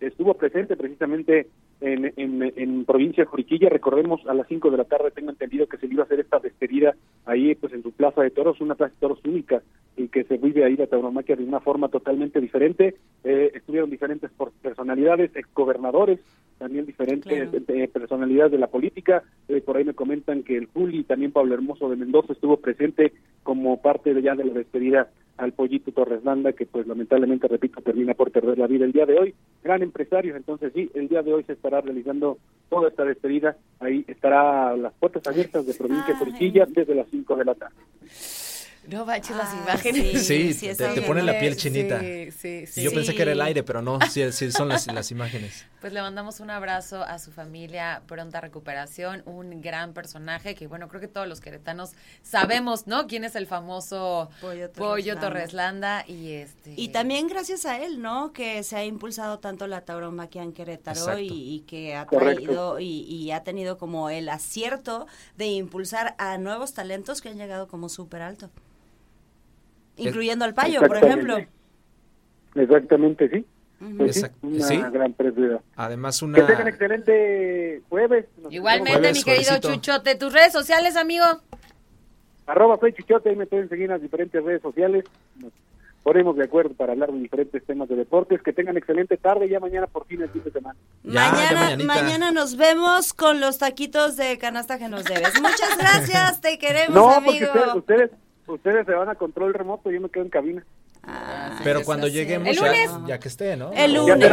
Speaker 5: estuvo presente precisamente en, en, en, provincia de Juriquilla. Recordemos a las 5 de la tarde, tengo entendido que se iba a hacer esta despedida ahí pues en su plaza de toros, una plaza de toros única y que se vive ahí la tauromaquia de una forma totalmente diferente. Eh, estuvieron diferentes personalidades, exgobernadores, también diferentes eh, personalidades de la política. Eh, por ahí me comentan que el Juli, también Pablo Hermoso de Mendoza estuvo presente como parte de ya de la despedida al Pollito Torres Landa, que pues lamentablemente, repito, termina por perder la vida el día de hoy. Gran empresario, entonces sí, el día de hoy se estará realizando toda esta despedida. Ahí estará las puertas abiertas de Provincia Trujillo desde las 5 de la tarde.
Speaker 3: No baches las
Speaker 2: Ah,
Speaker 3: imágenes.
Speaker 1: Sí,
Speaker 2: sí,
Speaker 1: te, te pone la piel chinita.
Speaker 3: Sí, sí, sí.
Speaker 1: Y Yo pensé que era el aire, pero no, sí, sí son las, las imágenes.
Speaker 3: Pues le mandamos un abrazo a su familia, pronta recuperación, un gran personaje que bueno, creo que todos los queretanos sabemos, ¿no? Quién es el famoso
Speaker 2: Pollo
Speaker 3: Pollo
Speaker 2: Torreslanda.
Speaker 3: Y este
Speaker 2: Y también gracias a él, ¿no? Que se ha impulsado tanto la tauromaquia en Querétaro y, y que ha traído y, y ha tenido como el acierto de impulsar a nuevos talentos que han llegado como súper alto. Incluyendo al payo, por ejemplo.
Speaker 5: Exactamente, sí. Pues sí,
Speaker 1: Exacto.
Speaker 5: una
Speaker 1: Sí.
Speaker 5: gran pérdida.
Speaker 1: Además,
Speaker 5: Que tengan
Speaker 1: una...
Speaker 5: excelente jueves. Nos
Speaker 3: Igualmente,
Speaker 1: Jueves,
Speaker 3: mi querido
Speaker 1: juevesito.
Speaker 3: Chuchote, tus redes sociales, amigo.
Speaker 5: Arroba soy Chichote, ahí me pueden seguir en las diferentes redes sociales. Nos ponemos de acuerdo para hablar de diferentes temas de deportes. Que tengan excelente tarde, ya mañana por fin el fin de semana.
Speaker 1: Ya,
Speaker 2: mañana, mañana nos vemos con los taquitos de canasta que nos debes. Muchas gracias, te queremos,
Speaker 5: No,
Speaker 2: amigo.
Speaker 5: porque ustedes, ustedes, ustedes se van a control remoto, yo me quedo en cabina.
Speaker 2: Ah,
Speaker 1: Pero cuando lleguemos,
Speaker 3: ¿El
Speaker 1: ya,
Speaker 3: lunes?
Speaker 1: ya que esté, ¿no?
Speaker 2: El lunes,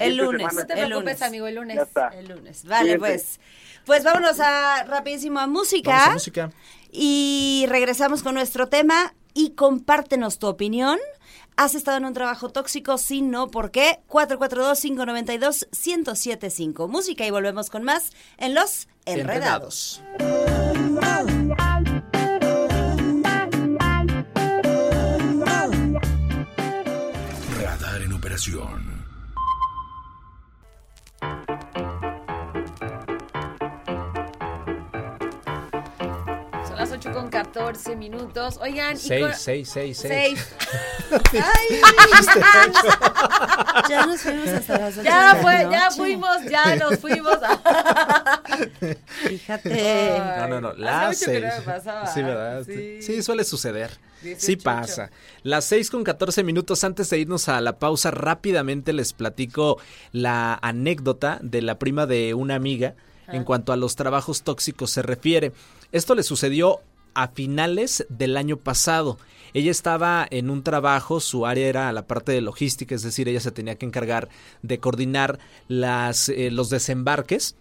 Speaker 2: el lunes.
Speaker 3: No te
Speaker 2: el
Speaker 3: preocupes,
Speaker 2: lunes.
Speaker 3: amigo, el lunes.
Speaker 2: El lunes. Vale, pues. Pues vámonos a rapidísimo a música.
Speaker 1: Vamos a música.
Speaker 2: Y regresamos con nuestro tema y compártenos tu opinión. ¿Has estado en un trabajo tóxico? Sí, no, ¿por qué? 442-592-1075. Música y volvemos con más en Los Enredados.
Speaker 4: Radar en
Speaker 3: con 14 minutos. Oigan, y
Speaker 1: Seis,
Speaker 3: con-
Speaker 1: seis, seis, seis.
Speaker 3: Seis.
Speaker 2: Ay, ya nos fuimos hasta las ocho
Speaker 3: Ya
Speaker 2: de la
Speaker 3: fue, ya
Speaker 2: noche.
Speaker 3: fuimos, ya nos fuimos.
Speaker 2: Fíjate.
Speaker 1: No, no, no, las
Speaker 3: no me pasaba.
Speaker 1: Sí, ¿verdad?
Speaker 3: Sí.
Speaker 1: Sí, suele suceder. Sí
Speaker 3: 18.
Speaker 1: pasa. Las seis con 14 minutos antes de irnos a la pausa, rápidamente les platico la anécdota de la prima de una amiga en cuanto a los trabajos tóxicos se refiere. Esto le sucedió a finales del año pasado. Ella estaba en un trabajo, su área era la parte de logística, es decir, ella se tenía que encargar de coordinar las, eh, los desembarques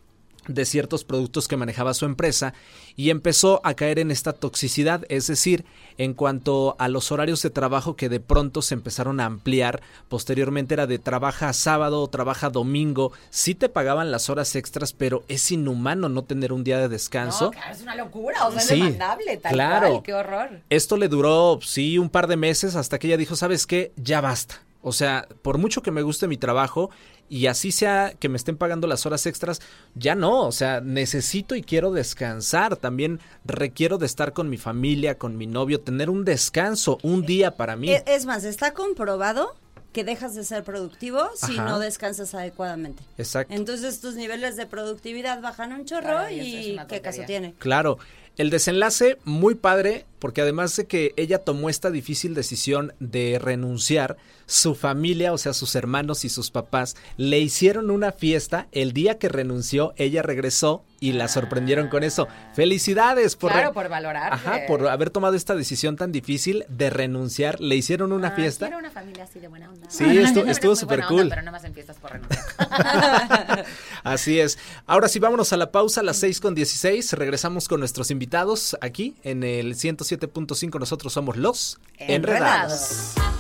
Speaker 1: de ciertos productos que manejaba su empresa y empezó a caer en esta toxicidad, es decir, en cuanto a los horarios de trabajo que de pronto se empezaron a ampliar, posteriormente era de trabaja sábado, trabaja domingo, sí te pagaban las horas extras, pero es inhumano no tener un día de descanso.
Speaker 3: No, claro, es una locura, o sea,
Speaker 1: Sí,
Speaker 3: es demandable, tal
Speaker 1: claro.
Speaker 3: cual, qué horror.
Speaker 1: Esto le duró, sí, un par de meses hasta que ella dijo, ¿sabes qué? Ya basta. O sea, por mucho que me guste mi trabajo y así sea que me estén pagando las horas extras, ya no. O sea, necesito y quiero descansar. También requiero de estar con mi familia, con mi novio, tener un descanso, un día para mí.
Speaker 2: E- Es más, está comprobado que dejas de ser productivo si
Speaker 1: Ajá.
Speaker 2: no descansas adecuadamente.
Speaker 1: Exacto.
Speaker 2: Entonces tus niveles de productividad bajan un chorro y qué caso tiene.
Speaker 1: Claro, el desenlace muy padre porque además de que ella tomó esta difícil decisión de renunciar, su familia, o sea, sus hermanos y sus papás, le hicieron una fiesta el día que renunció, ella regresó y la sorprendieron con eso. Felicidades por
Speaker 3: Claro, por valorarte.
Speaker 1: Ajá, por haber tomado esta decisión tan difícil de renunciar, le hicieron una
Speaker 3: Ah,
Speaker 1: fiesta.
Speaker 3: Quiero una familia así de buena onda.
Speaker 1: Sí, estu-
Speaker 3: no
Speaker 1: estuvo supercool.
Speaker 3: onda, Pero no más en fiestas por renunciar.
Speaker 1: Así es. Ahora sí, vámonos a la pausa a las 6 con 16. Regresamos con nuestros invitados aquí en el 107.5. Nosotros somos los Enredados.
Speaker 3: Enredados.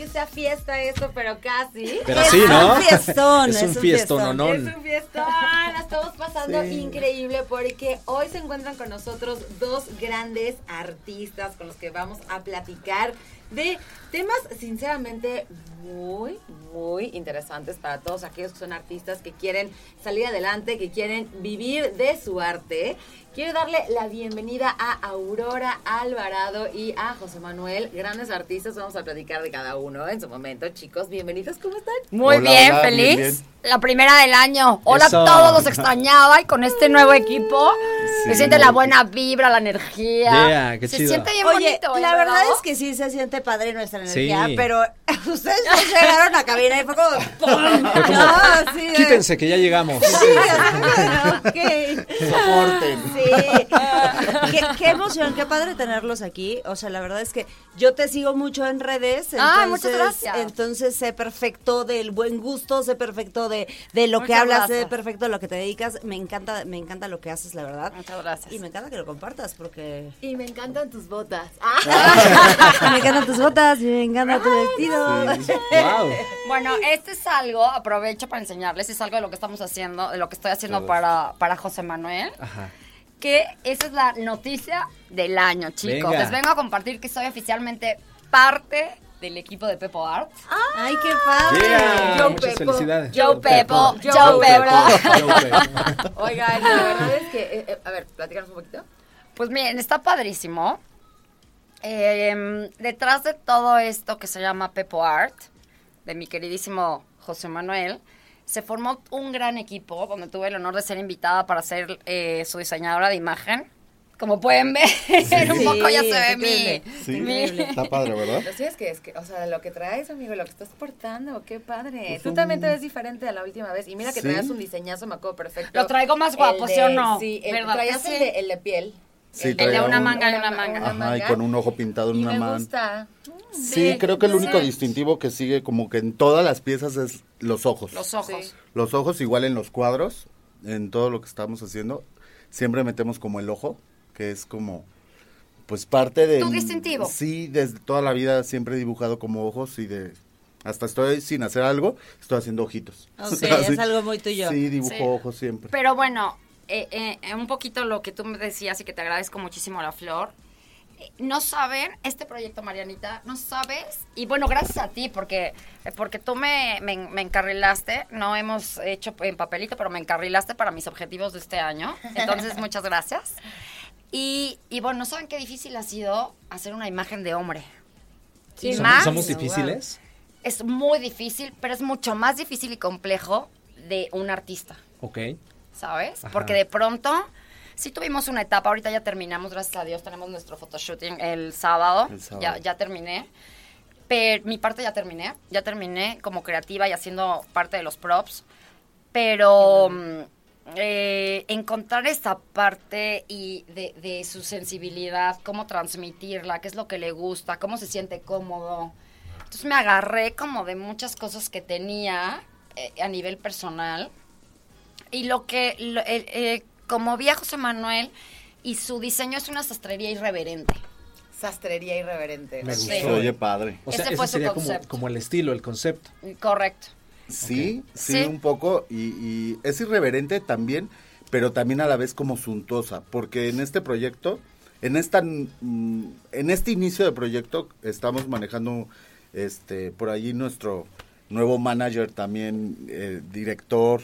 Speaker 3: Que sea fiesta esto, pero casi.
Speaker 1: Pero
Speaker 2: Es
Speaker 1: sí, ¿no?
Speaker 2: un fiestón,
Speaker 1: Es
Speaker 2: es
Speaker 1: un fiestón. ¿no?
Speaker 3: Es un fiestón, la estamos pasando increíble porque hoy se encuentran con nosotros dos grandes artistas con los que vamos a platicar de temas sinceramente muy, muy interesantes para todos aquellos que son artistas que quieren salir adelante, que quieren vivir de su arte. Quiero darle la bienvenida a Aurora Alvarado y a José Manuel, grandes artistas. Vamos a platicar de cada uno en su momento. Chicos, bienvenidos, ¿cómo están?
Speaker 6: Muy
Speaker 7: Hola,
Speaker 6: bien,
Speaker 7: hola,
Speaker 6: feliz.
Speaker 7: bien, bien.
Speaker 6: La primera del año. Hola
Speaker 1: Eso.
Speaker 6: a todos, los extrañaba y con este nuevo equipo se
Speaker 7: Sí,
Speaker 6: siente la buena vibra, la energía.
Speaker 1: Yeah, qué
Speaker 6: se
Speaker 1: chido.
Speaker 6: siente bien
Speaker 2: Oye,
Speaker 6: bonito. ¿eh,
Speaker 2: la verdad
Speaker 6: verdad?
Speaker 2: es que sí se siente padre nuestra energía,
Speaker 1: Sí.
Speaker 2: pero ustedes no llegaron a cabina y fue como ¡pum!
Speaker 1: Fue como,
Speaker 2: No, así de-
Speaker 1: Quítense que ya llegamos.
Speaker 2: Sí, ok.
Speaker 7: Soporten.
Speaker 2: Qué, qué emoción, qué padre tenerlos aquí. O sea, la verdad es que yo te sigo mucho en redes. Entonces,
Speaker 6: Ah, muchas gracias.
Speaker 2: Entonces sé perfecto del buen gusto, sé perfecto de, de lo que hablas, sé perfecto de lo que te dedicas. Me encanta, me encanta lo que haces, la verdad.
Speaker 6: Muchas gracias.
Speaker 2: Y me encanta que lo compartas porque
Speaker 3: Y me encantan tus botas.
Speaker 2: me encantan tus botas, me encanta tu vestido.
Speaker 1: Wow.
Speaker 6: Bueno, este es algo, aprovecho para enseñarles, es algo de lo que estamos haciendo, de lo que estoy haciendo para, para José Manuel.
Speaker 1: Ajá.
Speaker 6: Que esa es la noticia del año, chicos.
Speaker 1: Venga.
Speaker 6: Les vengo a compartir que soy oficialmente parte del equipo de Pepo Art.
Speaker 2: Ay, qué padre.
Speaker 1: Yeah,
Speaker 3: Yo,
Speaker 1: muchas
Speaker 3: Pepo.
Speaker 1: felicidades.
Speaker 6: Joe Pepo,
Speaker 3: Joe
Speaker 6: Joe
Speaker 3: Pepo.
Speaker 6: Pepo.
Speaker 1: Joe Pepo.
Speaker 3: Oigan, la verdad es que, eh, eh, a ver, platícanos un poquito.
Speaker 6: Pues miren, está padrísimo. Eh, detrás de todo esto que se llama Pepo Art, de mi queridísimo José Manuel, se formó un gran equipo donde tuve el honor de ser invitada para ser eh, su diseñadora de imagen. Como pueden ver, un poco ya se ve mi,
Speaker 7: Sí,
Speaker 6: mi-
Speaker 7: está padre, ¿verdad?
Speaker 3: Lo sí es que es que, o sea, lo que traes, amigo, lo que estás portando, qué padre. Tú también te ves diferente a la última vez. Y mira que
Speaker 7: Sí.
Speaker 3: traías un diseñazo, me acuerdo perfecto.
Speaker 6: Lo traigo más guapo,
Speaker 3: de-
Speaker 6: ¿sí o no?
Speaker 3: Sí, el,
Speaker 6: ¿Verdad
Speaker 3: traías el
Speaker 6: sí?
Speaker 3: de, el de piel.
Speaker 7: Sí,
Speaker 3: El
Speaker 7: traía
Speaker 6: de una
Speaker 7: un-
Speaker 6: manga y una manga.
Speaker 7: Ajá, y con un ojo pintado en
Speaker 3: Y
Speaker 7: una
Speaker 3: me
Speaker 7: mano.
Speaker 3: gusta.
Speaker 7: Sí, creo que el único distintivo que sigue como que en todas las piezas es los ojos.
Speaker 6: los ojos.
Speaker 3: Sí.
Speaker 7: Los ojos igual en los cuadros, en todo lo que estamos haciendo, siempre metemos como el ojo, que es como pues parte de
Speaker 6: Tu distintivo.
Speaker 7: Sí, desde toda la vida siempre he dibujado como ojos y de hasta estoy sin hacer algo, estoy haciendo ojitos.
Speaker 2: Ok,
Speaker 7: Así.
Speaker 2: es algo muy tuyo.
Speaker 7: Sí, dibujo
Speaker 6: Sí.
Speaker 7: ojos siempre.
Speaker 6: Pero bueno, eh, eh, un poquito lo que tú me decías y que te agradezco muchísimo la flor. Eh, No saben, este proyecto, Marianita, no sabes. Y bueno, gracias a ti, porque, porque tú me, me, me encarrilaste. No hemos hecho en papelito, pero me encarrilaste para mis objetivos de este año. Entonces, muchas gracias. Y, y bueno, no saben qué difícil ha sido hacer una imagen de hombre. Y
Speaker 1: ¿Somos,
Speaker 6: más,
Speaker 1: somos difíciles?
Speaker 6: es muy difícil, pero es mucho más difícil y complejo de un artista.
Speaker 1: Ok.
Speaker 6: ¿Sabes?
Speaker 1: Ajá.
Speaker 6: Porque de pronto sí tuvimos una etapa, ahorita ya terminamos, gracias a Dios, tenemos nuestro photoshooting el sábado,
Speaker 7: El sábado.
Speaker 6: Ya, ya terminé. Pero mi parte ya terminé, ya terminé como creativa y haciendo parte de los props. Pero mm, eh, encontrar esta parte y de, de su sensibilidad, cómo transmitirla, qué es lo que le gusta, cómo se siente cómodo. Entonces me agarré como de muchas cosas que tenía eh, a nivel personal y lo que, lo- el- eh, como vi a José Manuel, y su diseño es una sastrería irreverente.
Speaker 3: Sastrería irreverente.
Speaker 1: Me gustó.
Speaker 7: Se oye padre.
Speaker 1: O sea,
Speaker 6: Ese
Speaker 1: ese
Speaker 6: fue su
Speaker 1: sería como,
Speaker 6: concepto.
Speaker 1: como el estilo, el concepto.
Speaker 6: Correcto.
Speaker 7: Sí, sí,
Speaker 6: Sí.
Speaker 7: un poco. Y, y es irreverente también, pero también a la vez como suntuosa. Porque en este proyecto, en esta mm, en este inicio de proyecto, estamos manejando este por allí nuestro nuevo manager también, eh, director.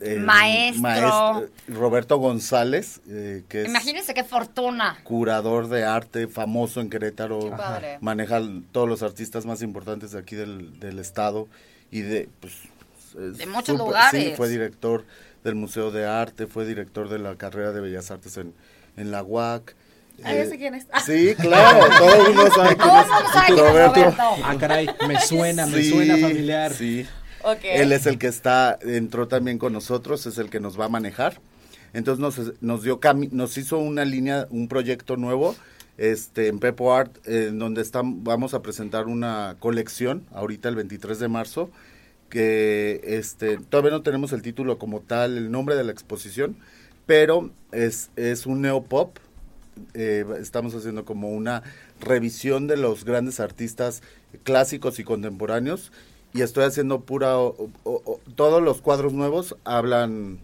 Speaker 7: Eh,
Speaker 6: Maestro.
Speaker 7: maestro, Roberto González, eh, que es
Speaker 6: Imagínense qué fortuna.
Speaker 7: curador de arte famoso en Querétaro.
Speaker 3: Qué padre.
Speaker 7: Maneja todos los artistas más importantes de aquí del, del estado y de pues es
Speaker 6: De muchos lugares.
Speaker 7: Sí, fue director del Museo de Arte, fue director de la carrera de Bellas Artes en, en la UAC.
Speaker 3: Ah, ya sé quién es.
Speaker 7: Sí, claro, todo el mundo sabe quién es Roberto.
Speaker 6: Roberto.
Speaker 1: Ah, caray, me suena, me
Speaker 7: Sí,
Speaker 1: suena familiar.
Speaker 7: Sí. Él es el que está, entró también con nosotros, es el que nos va a manejar. Entonces nos, nos dio nos hizo una línea, un proyecto nuevo, este, en Pepo Art, eh, donde están, vamos a presentar una colección, ahorita el 23 de marzo, que este, todavía no tenemos el título como tal, el nombre de la exposición, pero es, es un neopop eh, estamos haciendo como una revisión de los grandes artistas clásicos y contemporáneos y estoy haciendo pura, o- o- o- todos los cuadros nuevos hablan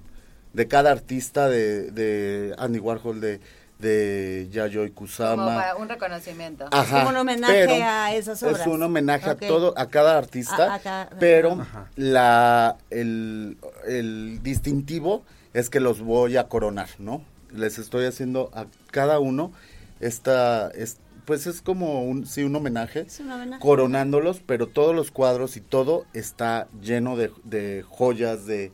Speaker 7: de cada artista, de, de Andy Warhol, de, de Yayoi
Speaker 3: Como
Speaker 7: Kusama.
Speaker 3: para un reconocimiento.
Speaker 7: Ajá,
Speaker 2: como un homenaje
Speaker 7: pero
Speaker 2: a esas obras.
Speaker 7: Es un homenaje a todo, a cada artista,
Speaker 2: A- a cada-
Speaker 7: pero
Speaker 1: Ajá.
Speaker 7: la el, el distintivo es que los voy a coronar, ¿no? Les estoy haciendo a cada uno esta es pues es como un sí un homenaje,
Speaker 2: Es un homenaje.
Speaker 7: coronándolos, pero todos los cuadros y todo está lleno de, de joyas, de,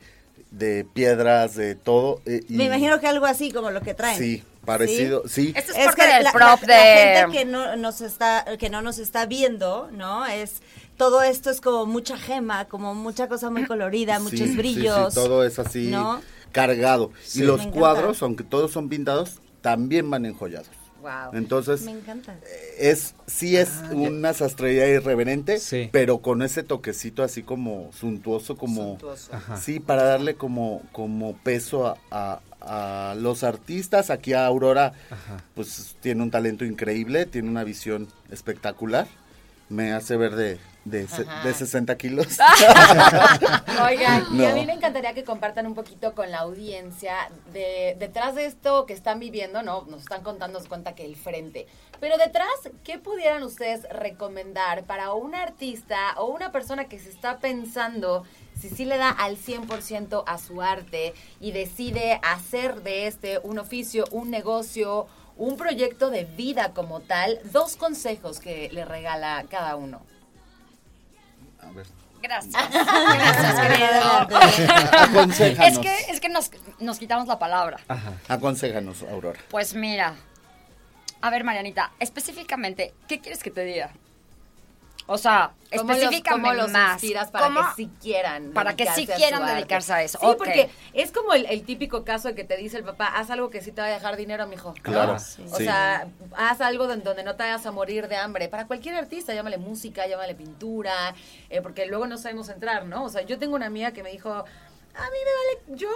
Speaker 7: de piedras, de todo. eh, y-
Speaker 2: Me imagino que algo así como lo que traen.
Speaker 7: Sí, parecido, sí.
Speaker 6: Este es,
Speaker 2: Es
Speaker 6: parte
Speaker 2: que
Speaker 6: del
Speaker 2: la,
Speaker 6: prop
Speaker 2: la-
Speaker 6: de...
Speaker 2: la gente que no nos está que no nos está viendo, ¿no? Es todo esto es como mucha gema, como mucha cosa muy colorida, muchos
Speaker 7: Sí, sí,
Speaker 2: brillos.
Speaker 7: sí, todo es así
Speaker 2: ¿no?
Speaker 7: cargado.
Speaker 2: Sí.
Speaker 7: y los cuadros, aunque todos son pintados, también van enjollados.
Speaker 3: Wow.
Speaker 7: Entonces,
Speaker 2: Me encanta.
Speaker 7: es sí es una sastrería irreverente,
Speaker 1: Sí.
Speaker 7: pero con ese toquecito así como suntuoso, como
Speaker 3: Suntuoso.
Speaker 7: Sí para darle como como peso a, a- a los artistas. Aquí a Aurora,
Speaker 1: Ajá.
Speaker 7: pues tiene un talento increíble, tiene una visión espectacular. Me hace ver de de, se- de 60 kilos.
Speaker 3: Oigan, y a mí me encantaría que compartan un poquito con la audiencia de detrás de esto que están viviendo, ¿no? Nos están contando, nos cuenta que el frente. Pero detrás, ¿qué pudieran ustedes recomendar para un artista o una persona que se está pensando si sí le da al 100% a su arte y decide hacer de este un oficio, un negocio, un proyecto de vida como tal? Dos consejos que le regala cada uno.
Speaker 7: A ver.
Speaker 6: Gracias. Gracias, querido. Es que, es que nos, nos quitamos la palabra.
Speaker 1: Ajá.
Speaker 7: Aconséjanos, Aurora.
Speaker 6: Pues mira, a ver, Marianita, específicamente, ¿qué quieres que te diga? O sea,
Speaker 3: ¿Cómo los-
Speaker 6: específicamente
Speaker 3: cómo los
Speaker 6: más.
Speaker 3: inspiras para
Speaker 6: ¿Cómo?
Speaker 3: que sí quieran
Speaker 6: Para que sí
Speaker 3: dedicarse a
Speaker 6: quieran dedicarse a eso,
Speaker 3: Sí,
Speaker 6: ok.
Speaker 3: porque es como el, el típico caso de que te dice el papá, haz algo que sí te va a dejar dinero, mijo. ¿no?
Speaker 7: Claro,
Speaker 3: O
Speaker 7: sí.
Speaker 3: sea, haz algo donde, donde no te vayas a morir de hambre. Para cualquier artista, llámale música, llámale pintura, eh, porque luego no sabemos entrar, ¿no? O sea, yo tengo una amiga que me dijo, a mí me vale, yo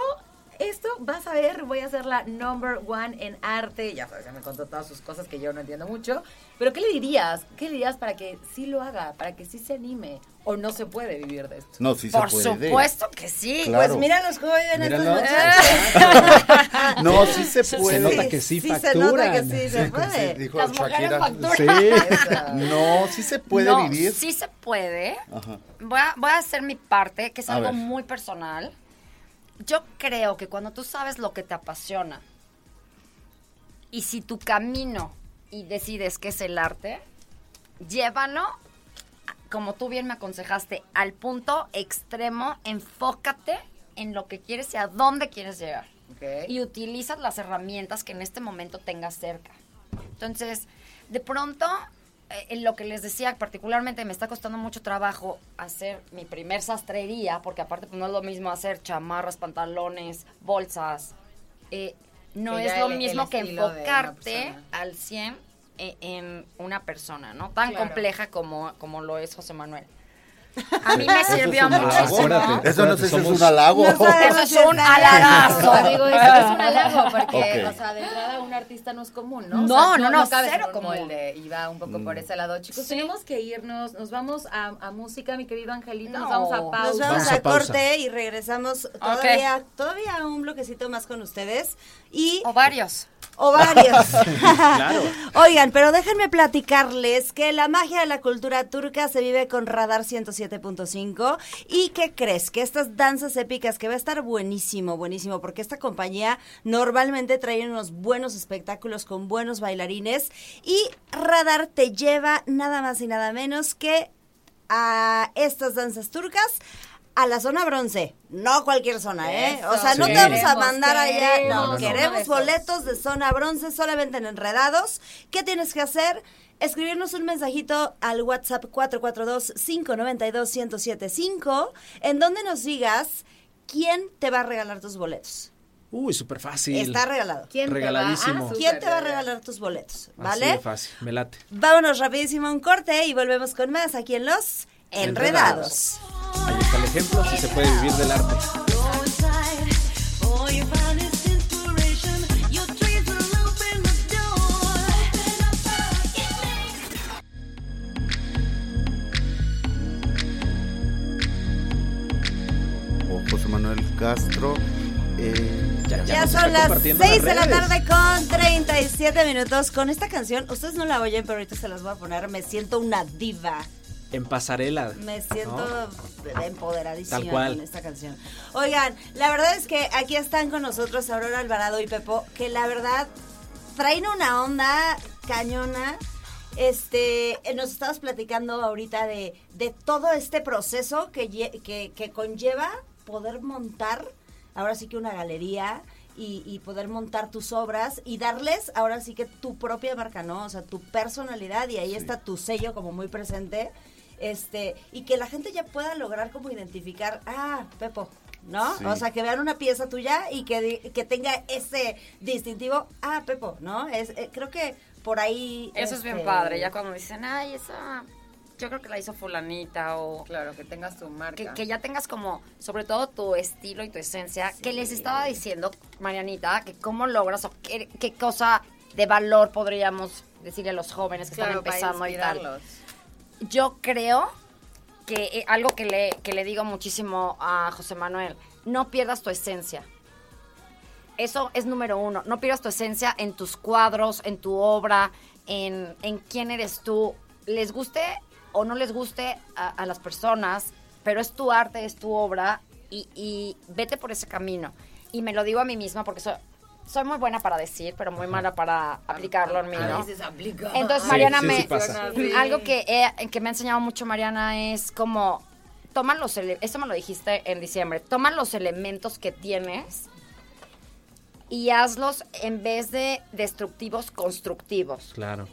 Speaker 3: esto vas a ver, voy a ser la number one en arte. Ya sabes, ya me contó todas sus cosas que yo no entiendo mucho. Pero ¿qué le dirías? ¿Qué le dirías para que sí lo haga, para que sí se anime? ¿O no se puede vivir de esto?
Speaker 7: No, sí
Speaker 6: Por
Speaker 7: se puede.
Speaker 6: supuesto que sí.
Speaker 7: Claro.
Speaker 2: Pues míralos cómo viven estos.
Speaker 7: No, sí se puede.
Speaker 1: Se nota que sí,
Speaker 2: sí se nota que sí se puede.
Speaker 7: dijo
Speaker 6: Las
Speaker 7: Shakira.
Speaker 6: facturan.
Speaker 1: Sí.
Speaker 7: No, sí se puede
Speaker 6: no,
Speaker 7: vivir.
Speaker 6: sí se puede.
Speaker 7: Ajá.
Speaker 6: Voy a, voy a hacer mi parte, que es
Speaker 7: A
Speaker 6: algo
Speaker 7: ver.
Speaker 6: muy personal. Yo creo que cuando tú sabes lo que te apasiona y si tu camino y decides que es el arte, llévalo, como tú bien me aconsejaste, al punto extremo, enfócate en lo que quieres y a dónde quieres llegar. Y utilizas las herramientas que en este momento tengas cerca. Entonces, de pronto, en lo que les decía, particularmente me está costando mucho trabajo hacer mi primer sastrería, porque aparte pues, no es lo mismo hacer chamarras, pantalones, bolsas. Eh, no es lo
Speaker 3: el- el
Speaker 6: mismo que enfocarte al 100 e- en una persona, ¿no? Tan
Speaker 3: Claro.
Speaker 6: compleja como, como lo es José Manuel. A mí me sirvió muchísimo.
Speaker 7: Eso no sé si es un halago.
Speaker 6: Eso es un halagazo.
Speaker 3: Amigo, esto es un halago porque, o sea, de entrada un artista no es común, ¿no? O
Speaker 6: No, no, no,
Speaker 3: cabe
Speaker 6: cero
Speaker 3: como
Speaker 6: común.
Speaker 3: el de iba un poco por ese lado. Chicos, tenemos que irnos, nos vamos a, a música, mi querido Angelito, nos
Speaker 6: No.
Speaker 3: vamos a
Speaker 2: Nos
Speaker 3: pausa.
Speaker 2: vamos,
Speaker 1: Vamos
Speaker 2: a,
Speaker 1: a pausa.
Speaker 2: corte y regresamos todavía, todavía un bloquecito más con ustedes. Y
Speaker 6: O varios.
Speaker 2: O varios. Oigan, pero déjenme platicarles que la magia de la cultura turca se vive con Radar 107.5 y que crees que estas danzas épicas que va a estar buenísimo, buenísimo, porque esta compañía normalmente trae unos buenos espectáculos con buenos bailarines y Radar te lleva nada más y nada menos que a estas danzas turcas a la zona bronce, no cualquier zona, ¿eh?
Speaker 3: Eso.
Speaker 2: O sea, no
Speaker 1: Sí.
Speaker 2: te vamos a
Speaker 3: Queremos,
Speaker 2: mandar allá,
Speaker 3: queremos
Speaker 2: no, queremos boletos de zona bronce solamente en Enredados. ¿Qué tienes que hacer? Escribirnos un mensajito al WhatsApp 442-592-1075 en donde nos digas quién te va a regalar tus boletos.
Speaker 1: Uy, súper fácil.
Speaker 2: Está regalado.
Speaker 3: ¿Quién te?
Speaker 1: Regaladísimo.
Speaker 3: Ah,
Speaker 2: ¿Quién te va a regalar tus boletos?
Speaker 1: Así
Speaker 2: ¿Vale?
Speaker 1: de fácil, me late.
Speaker 2: Vámonos rapidísimo a un corte y volvemos con más aquí en Los Enredados.
Speaker 1: Ahí hasta el ejemplo si se puede vivir del arte.
Speaker 7: Oh, José Manuel Castro. Eh,
Speaker 1: ya,
Speaker 2: son las 6 de la tarde con 37 minutos. Con esta canción, ustedes no la oyen, pero ahorita se las voy a poner. Me siento una diva.
Speaker 1: En pasarela.
Speaker 2: Me siento empoderadísima
Speaker 1: Tal cual.
Speaker 2: con esta canción. Oigan, la verdad es que aquí están con nosotros Aurora Alvarado y Pepo, que la verdad traen una onda cañona. Este, nos estabas platicando ahorita de, de todo este proceso que, que, que conlleva poder montar, ahora sí que una galería y, y poder montar tus obras y darles ahora sí que tu propia marca, ¿no? O sea, tu personalidad y ahí está tu sello como muy presente este y que la gente ya pueda lograr como identificar ah Pepo no
Speaker 7: Sí.
Speaker 2: o sea que vean una pieza tuya y que, di- que tenga ese distintivo ah Pepo no es eh, creo que por ahí
Speaker 6: Eso es bien
Speaker 2: este,
Speaker 6: padre, ya cuando dicen, ay, esa, yo creo que la hizo fulanita o...
Speaker 3: Claro, que tengas tu marca.
Speaker 6: Que, que ya tengas como, sobre todo tu estilo y tu esencia, que les estaba diciendo, Marianita, que cómo logras o qué, qué cosa de valor podríamos decirle a los jóvenes que
Speaker 3: Claro,
Speaker 6: están
Speaker 3: para
Speaker 6: empezando y tal. Yo creo que eh, algo que le, que le digo muchísimo a José Manuel, no pierdas tu esencia. Eso es número uno. No pierdas tu esencia en tus cuadros, en tu obra, en, en quién eres tú. Les guste o no les guste a, las personas, pero es tu arte, es tu obra y, y vete por ese camino. Y me lo digo a mí misma porque soy, soy muy buena para decir, pero muy mala para aplicarlo en mí,
Speaker 3: Ah,
Speaker 6: ¿no? Entonces, Mariana,
Speaker 1: sí,
Speaker 6: me,
Speaker 1: sí pasa.
Speaker 3: Sí.
Speaker 6: algo que, he- que me ha enseñado mucho Mariana es como, toma los, esto me lo dijiste en diciembre, toma los elementos que tienes y hazlos en vez de destructivos, constructivos.
Speaker 1: Claro.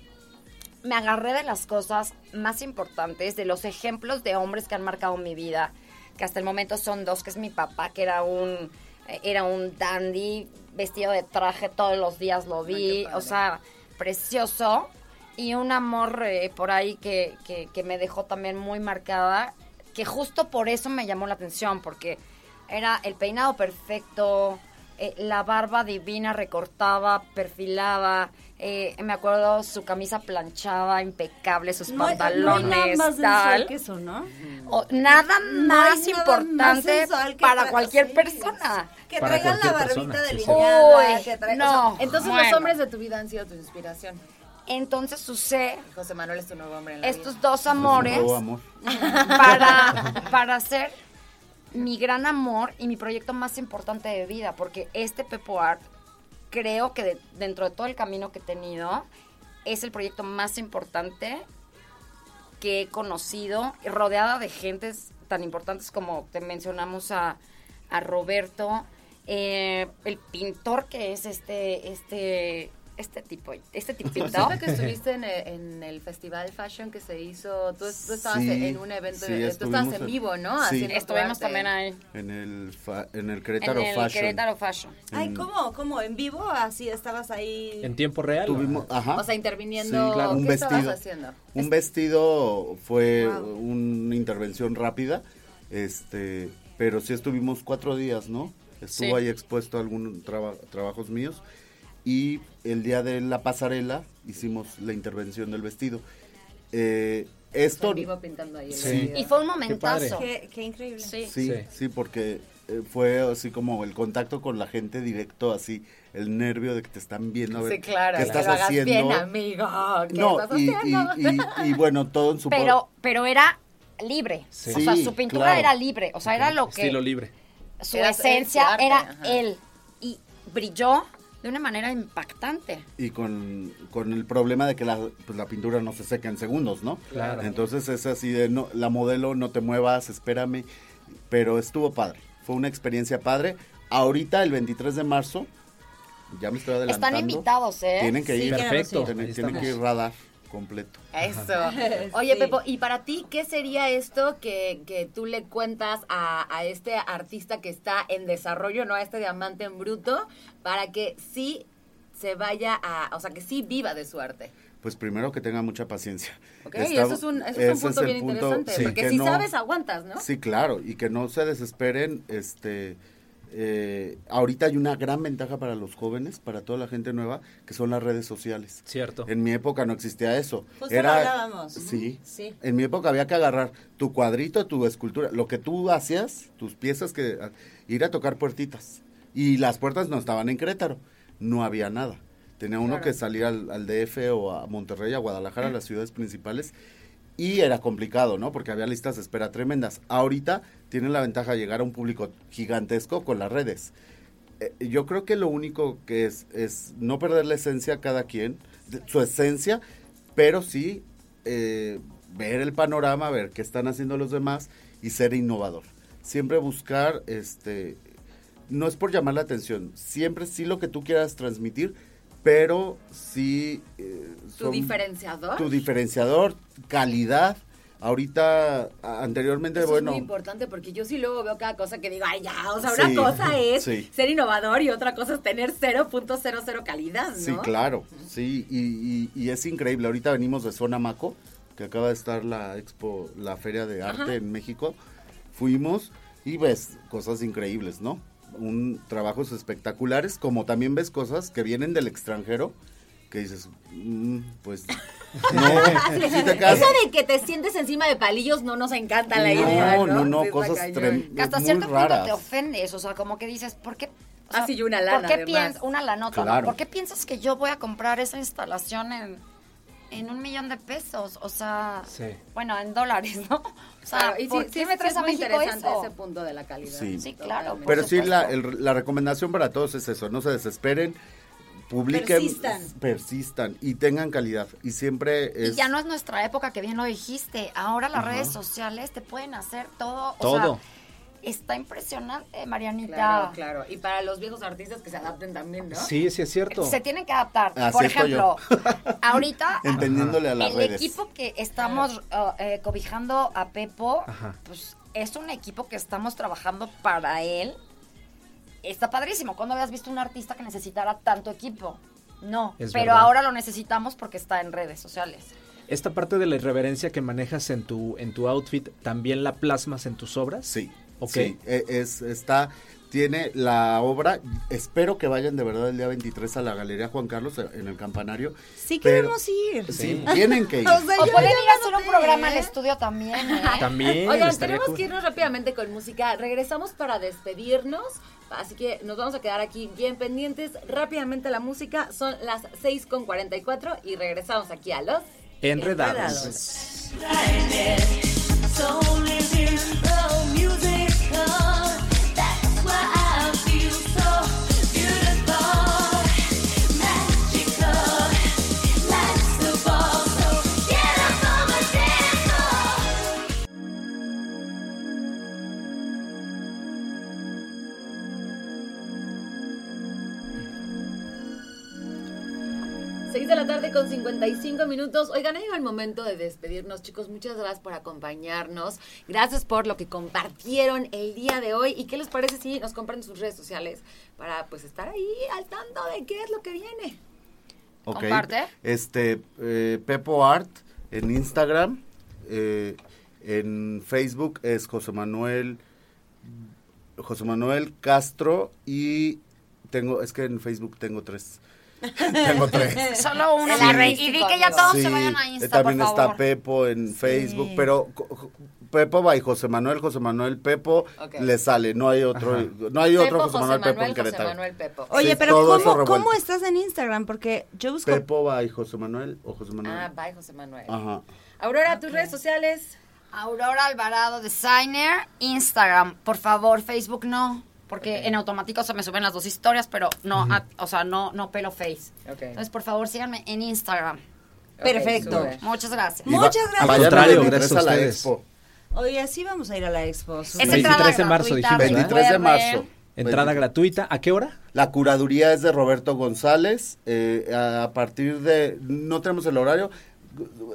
Speaker 6: Me agarré de las cosas más importantes, de los ejemplos de hombres que han marcado mi vida, que hasta el momento son dos, que es mi papá, que era un, era un dandy, vestido de traje todos los días lo vi, o sea, precioso. Y un amor eh, por ahí que, que, que me dejó también muy marcada, que justo por eso me llamó la atención, porque era el peinado perfecto, eh, la barba divina, recortaba, perfilaba. eh, me acuerdo su camisa planchada, impecable, sus
Speaker 2: no hay- no hay
Speaker 6: pantalones,
Speaker 2: nada más
Speaker 6: tal.
Speaker 2: que eso no
Speaker 6: O nada
Speaker 2: No
Speaker 6: más
Speaker 2: nada más
Speaker 6: importante para
Speaker 2: tra-
Speaker 6: cualquier
Speaker 2: sí,
Speaker 6: persona.
Speaker 2: que
Speaker 1: Para
Speaker 2: traigan la barbita
Speaker 1: persona, sí, sí.
Speaker 2: que traigan-
Speaker 6: no.
Speaker 2: o sea,
Speaker 3: Entonces
Speaker 6: Bueno.
Speaker 3: los hombres de tu vida han sido tu inspiración.
Speaker 6: Entonces sucede
Speaker 3: José Manuel es tu nuevo hombre en la
Speaker 6: estos
Speaker 3: vida.
Speaker 6: dos amores
Speaker 7: nuevo amor.
Speaker 6: para, para hacer mi gran amor y mi proyecto más importante de vida, porque este Pepo Art creo que de- dentro de todo el camino que he tenido es el proyecto más importante que he conocido, rodeada de gentes tan importantes como te mencionamos a, a Roberto, eh, el pintor que es este, este, este tipo, este tipito.
Speaker 3: Supe que estuviste en el, en el festival fashion que se hizo, tú, tú estabas
Speaker 7: Sí,
Speaker 3: en un evento,
Speaker 7: sí,
Speaker 3: tú estabas en vivo, ¿no?
Speaker 7: sí.
Speaker 3: Haciendo
Speaker 6: Estuvimos también ahí,
Speaker 7: En el, fa- en el Querétaro
Speaker 6: en el
Speaker 7: Fashion.
Speaker 6: Querétaro Fashion.
Speaker 2: ay cómo cómo en vivo así estabas ahí
Speaker 1: En tiempo real.
Speaker 7: Tuvimos, ajá.
Speaker 3: O sea, interviniendo,
Speaker 7: Sí, claro, un
Speaker 3: ¿qué estabas
Speaker 7: vestido.
Speaker 3: haciendo?
Speaker 7: Un vestido fue
Speaker 2: Wow.
Speaker 7: una intervención rápida, este, pero sí estuvimos cuatro días, ¿no? Estuvo
Speaker 6: Sí.
Speaker 7: ahí expuesto a algunos traba- trabajos míos y el día de la pasarela hicimos la intervención del vestido. Eh, esto
Speaker 3: vivo pintando ahí
Speaker 1: Sí.
Speaker 6: Y fue un momentazo.
Speaker 2: qué, qué increíble
Speaker 6: Sí.
Speaker 7: Sí,
Speaker 1: Sí.
Speaker 7: sí, porque eh, fue así como el contacto con la gente directo, así el nervio de que te están viendo a ver
Speaker 3: Sí, claro,
Speaker 7: qué estás
Speaker 3: lo hagas
Speaker 7: haciendo.
Speaker 3: bien, amigo. ¿Qué
Speaker 7: no,
Speaker 3: estás
Speaker 7: y,
Speaker 3: haciendo?
Speaker 7: y- y- y bueno, todo en su por-
Speaker 6: Pero, pero era libre.
Speaker 1: Sí.
Speaker 6: O sea, su pintura
Speaker 7: claro.
Speaker 6: era libre. O sea, era lo que
Speaker 1: Estilo libre.
Speaker 6: su
Speaker 3: Era-
Speaker 6: esencia
Speaker 3: era su arte,
Speaker 6: era
Speaker 3: ajá.
Speaker 6: él. Y brilló de una manera impactante.
Speaker 7: y con, con el problema de que la, pues, la pintura no se seca en segundos, ¿no?
Speaker 1: Claro.
Speaker 7: Entonces es así de, no, la modelo, no te muevas, espérame, pero estuvo padre, fue una experiencia padre. Ahorita, el 23 de marzo, ya me estoy adelantando.
Speaker 6: Están invitados, ¿eh?
Speaker 7: Tienen que
Speaker 2: Sí,
Speaker 7: ir.
Speaker 1: Perfecto.
Speaker 7: Tienen, tienen que ir radar completo.
Speaker 3: Eso. Oye,
Speaker 2: Sí.
Speaker 3: Pepo, ¿y para ti qué sería esto que, que tú le cuentas a, a este artista que está en desarrollo, no a este diamante en bruto, para que sí se vaya a, o sea, que sí viva de su arte?
Speaker 7: Pues primero que tenga mucha paciencia.
Speaker 3: ¿Ok?
Speaker 7: Está-
Speaker 3: y eso es un, eso es un punto
Speaker 7: el
Speaker 3: bien
Speaker 7: punto,
Speaker 3: interesante,
Speaker 7: sí,
Speaker 3: porque
Speaker 7: que
Speaker 3: si
Speaker 7: no-
Speaker 3: sabes, aguantas, ¿no?
Speaker 7: Sí, claro, y que no se desesperen, este, eh, ahorita hay una gran ventaja para los jóvenes, para toda la gente nueva, que son las redes sociales.
Speaker 1: Cierto.
Speaker 7: En mi época no existía eso.
Speaker 2: Justo lo hablábamos.
Speaker 7: Sí.
Speaker 2: Sí.
Speaker 7: En mi época había que agarrar tu cuadrito, tu escultura, lo que tú hacías, tus piezas, que ir a tocar puertitas. Y las puertas no estaban en Querétaro, no había nada. Tenía uno que salir al, al DF o a Monterrey, a Guadalajara, a las ciudades principales, y era complicado, ¿no? Porque había listas de espera tremendas. Ahorita tienen la ventaja de llegar a un público gigantesco con las redes. Eh, yo creo que lo único que es es no perder la esencia a cada quien, su esencia, pero sí eh, ver el panorama, ver qué están haciendo los demás y ser innovador. Siempre buscar, este, no es por llamar la atención, siempre sí lo que tú quieras transmitir, pero sí... eh,
Speaker 3: ¿Tu diferenciador?
Speaker 7: Tu diferenciador, calidad. Ahorita, anteriormente,
Speaker 3: Eso
Speaker 7: bueno...
Speaker 3: es muy importante porque yo sí luego veo cada cosa que digo, ay, ya, o sea,
Speaker 7: Sí,
Speaker 3: una cosa es
Speaker 7: sí.
Speaker 3: ser innovador y otra cosa es tener 0.00 calidad, ¿no?
Speaker 7: Sí, claro, sí, y, y- y es increíble. Ahorita venimos de Zona Maco, que acaba de estar la expo, la Feria de Arte
Speaker 3: Ajá.
Speaker 7: en México. Fuimos y ves cosas increíbles, ¿no? Un trabajos espectaculares, como también ves cosas que vienen del extranjero, que dices, mm, pues, no, sí te
Speaker 3: Eso de que te sientes encima de palillos no nos encanta la
Speaker 7: No,
Speaker 3: idea, ¿no?
Speaker 7: no, no,
Speaker 3: Sí,
Speaker 7: cosas
Speaker 3: cañón.
Speaker 7: trem-
Speaker 6: Que hasta cierto punto
Speaker 7: raras.
Speaker 6: te ofendes, o sea, como que dices, ¿por qué? o
Speaker 3: Ah,
Speaker 6: sea,
Speaker 3: sí, y una lana,
Speaker 6: ¿Por qué
Speaker 3: además.
Speaker 6: piensas, una lanota, ¿no?
Speaker 7: Claro.
Speaker 6: ¿Por qué piensas que yo voy a comprar esa instalación en, en un millón de pesos? O sea,
Speaker 1: Sí.
Speaker 6: bueno, en dólares, ¿no? O sea,
Speaker 3: Claro, y sí,
Speaker 6: ¿por
Speaker 3: sí,
Speaker 6: me
Speaker 3: sí
Speaker 6: traes
Speaker 3: es
Speaker 6: a
Speaker 3: muy
Speaker 6: México
Speaker 3: interesante
Speaker 6: eso?
Speaker 3: ese punto de la calidad.
Speaker 7: Sí.
Speaker 6: Sí, claro.
Speaker 7: Pero sí, la, el- la recomendación para todos es eso, no se desesperen, publiquen,
Speaker 2: Persistan.
Speaker 7: persistan y tengan calidad. Y siempre
Speaker 6: Y
Speaker 7: es...
Speaker 6: ya no es nuestra época, que bien lo dijiste. Ahora las redes sociales te pueden hacer todo. O
Speaker 1: Todo.
Speaker 6: sea, está impresionante, Marianita.
Speaker 3: Claro, claro. Y para los viejos artistas que se adapten también, ¿no?
Speaker 1: Sí, sí es cierto.
Speaker 6: Se tienen que adaptar.
Speaker 7: Así
Speaker 6: Por ejemplo, ahorita
Speaker 7: Entendiéndole a las
Speaker 6: el
Speaker 7: redes.
Speaker 6: equipo que estamos uh, eh, cobijando a Pepo,
Speaker 1: Ajá.
Speaker 6: pues es un equipo que estamos trabajando para él. Está padrísimo. ¿Cuándo habías visto un artista que necesitara tanto equipo? No,
Speaker 1: Es
Speaker 6: pero
Speaker 1: verdad.
Speaker 6: ahora lo necesitamos porque está en redes sociales.
Speaker 1: Esta parte de la irreverencia que manejas en tu, en tu outfit, ¿también la plasmas en tus obras?
Speaker 7: Sí.
Speaker 1: Ok.
Speaker 7: Sí, e- es, está, tiene la obra, espero que vayan de verdad el día 23 a la Galería Juan Carlos eh, en el campanario.
Speaker 2: Sí
Speaker 7: Pero-
Speaker 2: queremos ir.
Speaker 7: Sí, tienen que ir.
Speaker 2: O sea,
Speaker 6: O pueden ir a hacer un programa al
Speaker 2: ¿eh?
Speaker 6: estudio también. ¿eh?
Speaker 1: También.
Speaker 3: Oigan, tenemos
Speaker 1: cool.
Speaker 3: que irnos rápidamente con música. Regresamos para despedirnos. Así que nos vamos a quedar aquí bien pendientes. Rápidamente la música. Son las 6 con 44 y regresamos aquí a los
Speaker 1: Enredados. love.
Speaker 3: Seis de la tarde con 55 minutos. Oigan, ha llegado el momento de despedirnos, chicos. Muchas gracias por acompañarnos. Gracias por lo que compartieron el día de hoy. ¿Y qué les parece si nos compran sus redes sociales para pues estar ahí al tanto de qué es lo que viene?
Speaker 7: Ok.
Speaker 6: Comparte.
Speaker 7: Este, eh, Pepo Art en Instagram, eh, en Facebook es José Manuel, José Manuel Castro y tengo, es que en Facebook tengo tres. tengo tres.
Speaker 6: Solo uno. Y di que ya todos
Speaker 7: Sí,
Speaker 6: se vayan a
Speaker 7: eh,
Speaker 6: Insta,
Speaker 7: también
Speaker 6: por
Speaker 7: está
Speaker 6: favor.
Speaker 7: Pepo en Facebook, pero Pepo va y José Manuel, José Manuel Pepo le sale, no hay otro, no hay otro
Speaker 3: Pepo,
Speaker 7: José Manuel Pepo en
Speaker 3: José
Speaker 7: Querétaro.
Speaker 3: Manuel Pepo.
Speaker 2: Oye,
Speaker 7: Sí,
Speaker 2: pero ¿cómo. ¿cómo estás en Instagram? Porque yo busco...
Speaker 7: Pepo va y José Manuel o José Manuel.
Speaker 3: Ah, bye, José Manuel.
Speaker 7: Ajá.
Speaker 3: Aurora, tus redes sociales.
Speaker 6: Aurora Alvarado Designer, Instagram, por favor, Facebook no, porque en automático se me suben las dos historias, pero no, a- o sea, no, no pelo face. Entonces, por favor, síganme en Instagram.
Speaker 2: Perfecto.
Speaker 6: Muchas gracias.
Speaker 7: Va-
Speaker 2: Muchas gracias.
Speaker 1: Al contrario,
Speaker 7: el 23
Speaker 1: gracias a
Speaker 7: a la expo.
Speaker 2: Oye, sí vamos a ir a la expo.
Speaker 6: Es
Speaker 2: súper.
Speaker 6: entrada
Speaker 1: 23 de marzo, dijimos, ¿verdad?
Speaker 7: 23 de marzo.
Speaker 1: Entrada
Speaker 7: 23.
Speaker 1: gratuita. ¿A qué hora?
Speaker 7: La curaduría es de Roberto González. eh, a partir de. No tenemos el horario.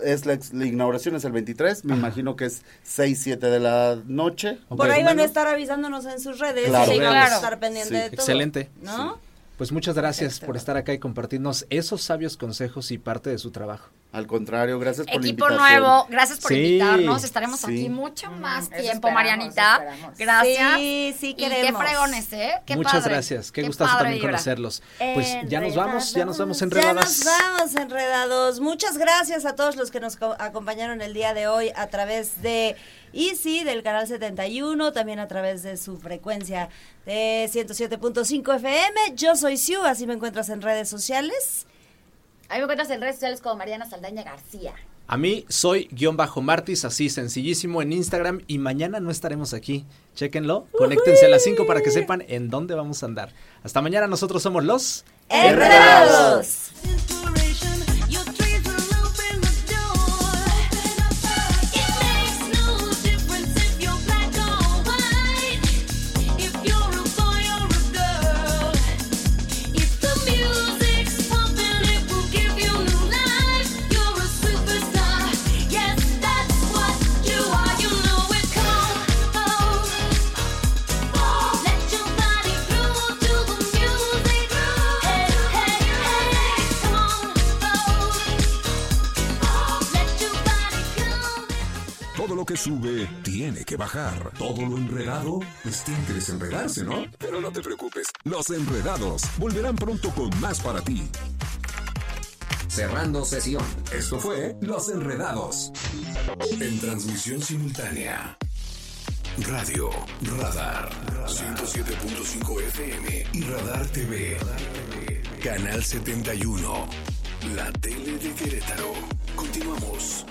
Speaker 7: Es la, ex- la inauguración es el 23. Me imagino que es 6, 7 de la noche.
Speaker 1: Ok.
Speaker 2: Por ahí van a estar avisándonos en sus redes.
Speaker 7: Claro.
Speaker 2: y
Speaker 6: Sí,
Speaker 2: vamos
Speaker 6: claro.
Speaker 2: a estar pendiente
Speaker 7: Sí.
Speaker 2: de todo.
Speaker 1: Excelente.
Speaker 2: ¿No?
Speaker 1: Pues muchas gracias por estar acá y compartirnos esos sabios consejos y parte de su trabajo.
Speaker 7: Al contrario, gracias por
Speaker 6: Equipo
Speaker 7: la invitación.
Speaker 6: nuevo, gracias por
Speaker 1: Sí.
Speaker 6: invitarnos. Estaremos
Speaker 7: Sí.
Speaker 6: aquí mucho más
Speaker 3: eso
Speaker 6: tiempo,
Speaker 3: esperamos,
Speaker 6: Marianita.
Speaker 3: esperamos.
Speaker 6: Gracias.
Speaker 2: Sí, sí
Speaker 6: Y qué
Speaker 2: queremos.
Speaker 6: fregones, ¿eh? Qué
Speaker 1: Muchas
Speaker 6: padre.
Speaker 1: gracias. Qué,
Speaker 6: Qué
Speaker 1: gustazo también
Speaker 6: vibra.
Speaker 1: conocerlos. Pues ya nos vamos, ya nos vamos
Speaker 2: Ya
Speaker 1: enredadas.
Speaker 2: nos vamos enredados. Muchas gracias a todos los que nos co- acompañaron el día de hoy a través de Easy del canal 71, también a través de su frecuencia de 107.5 FM. Yo soy Siu, así me encuentras en redes sociales.
Speaker 3: A mí me encuentras en redes sociales como Mariana Saldaña García.
Speaker 1: A mí soy guion bajo Martis, así sencillísimo en Instagram y mañana no estaremos aquí. Chéquenlo, conéctense a las 5 para que sepan en dónde vamos a andar. Hasta mañana nosotros somos los
Speaker 2: ¡Enredados!
Speaker 4: Desenredarse, ¿no? Pero no te preocupes, los enredados volverán pronto con más para ti. Cerrando sesión. Esto fue Los Enredados.
Speaker 8: En transmisión simultánea. Radio Radar 107.5 FM y Radar TV. Canal 71. La tele de Querétaro. Continuamos.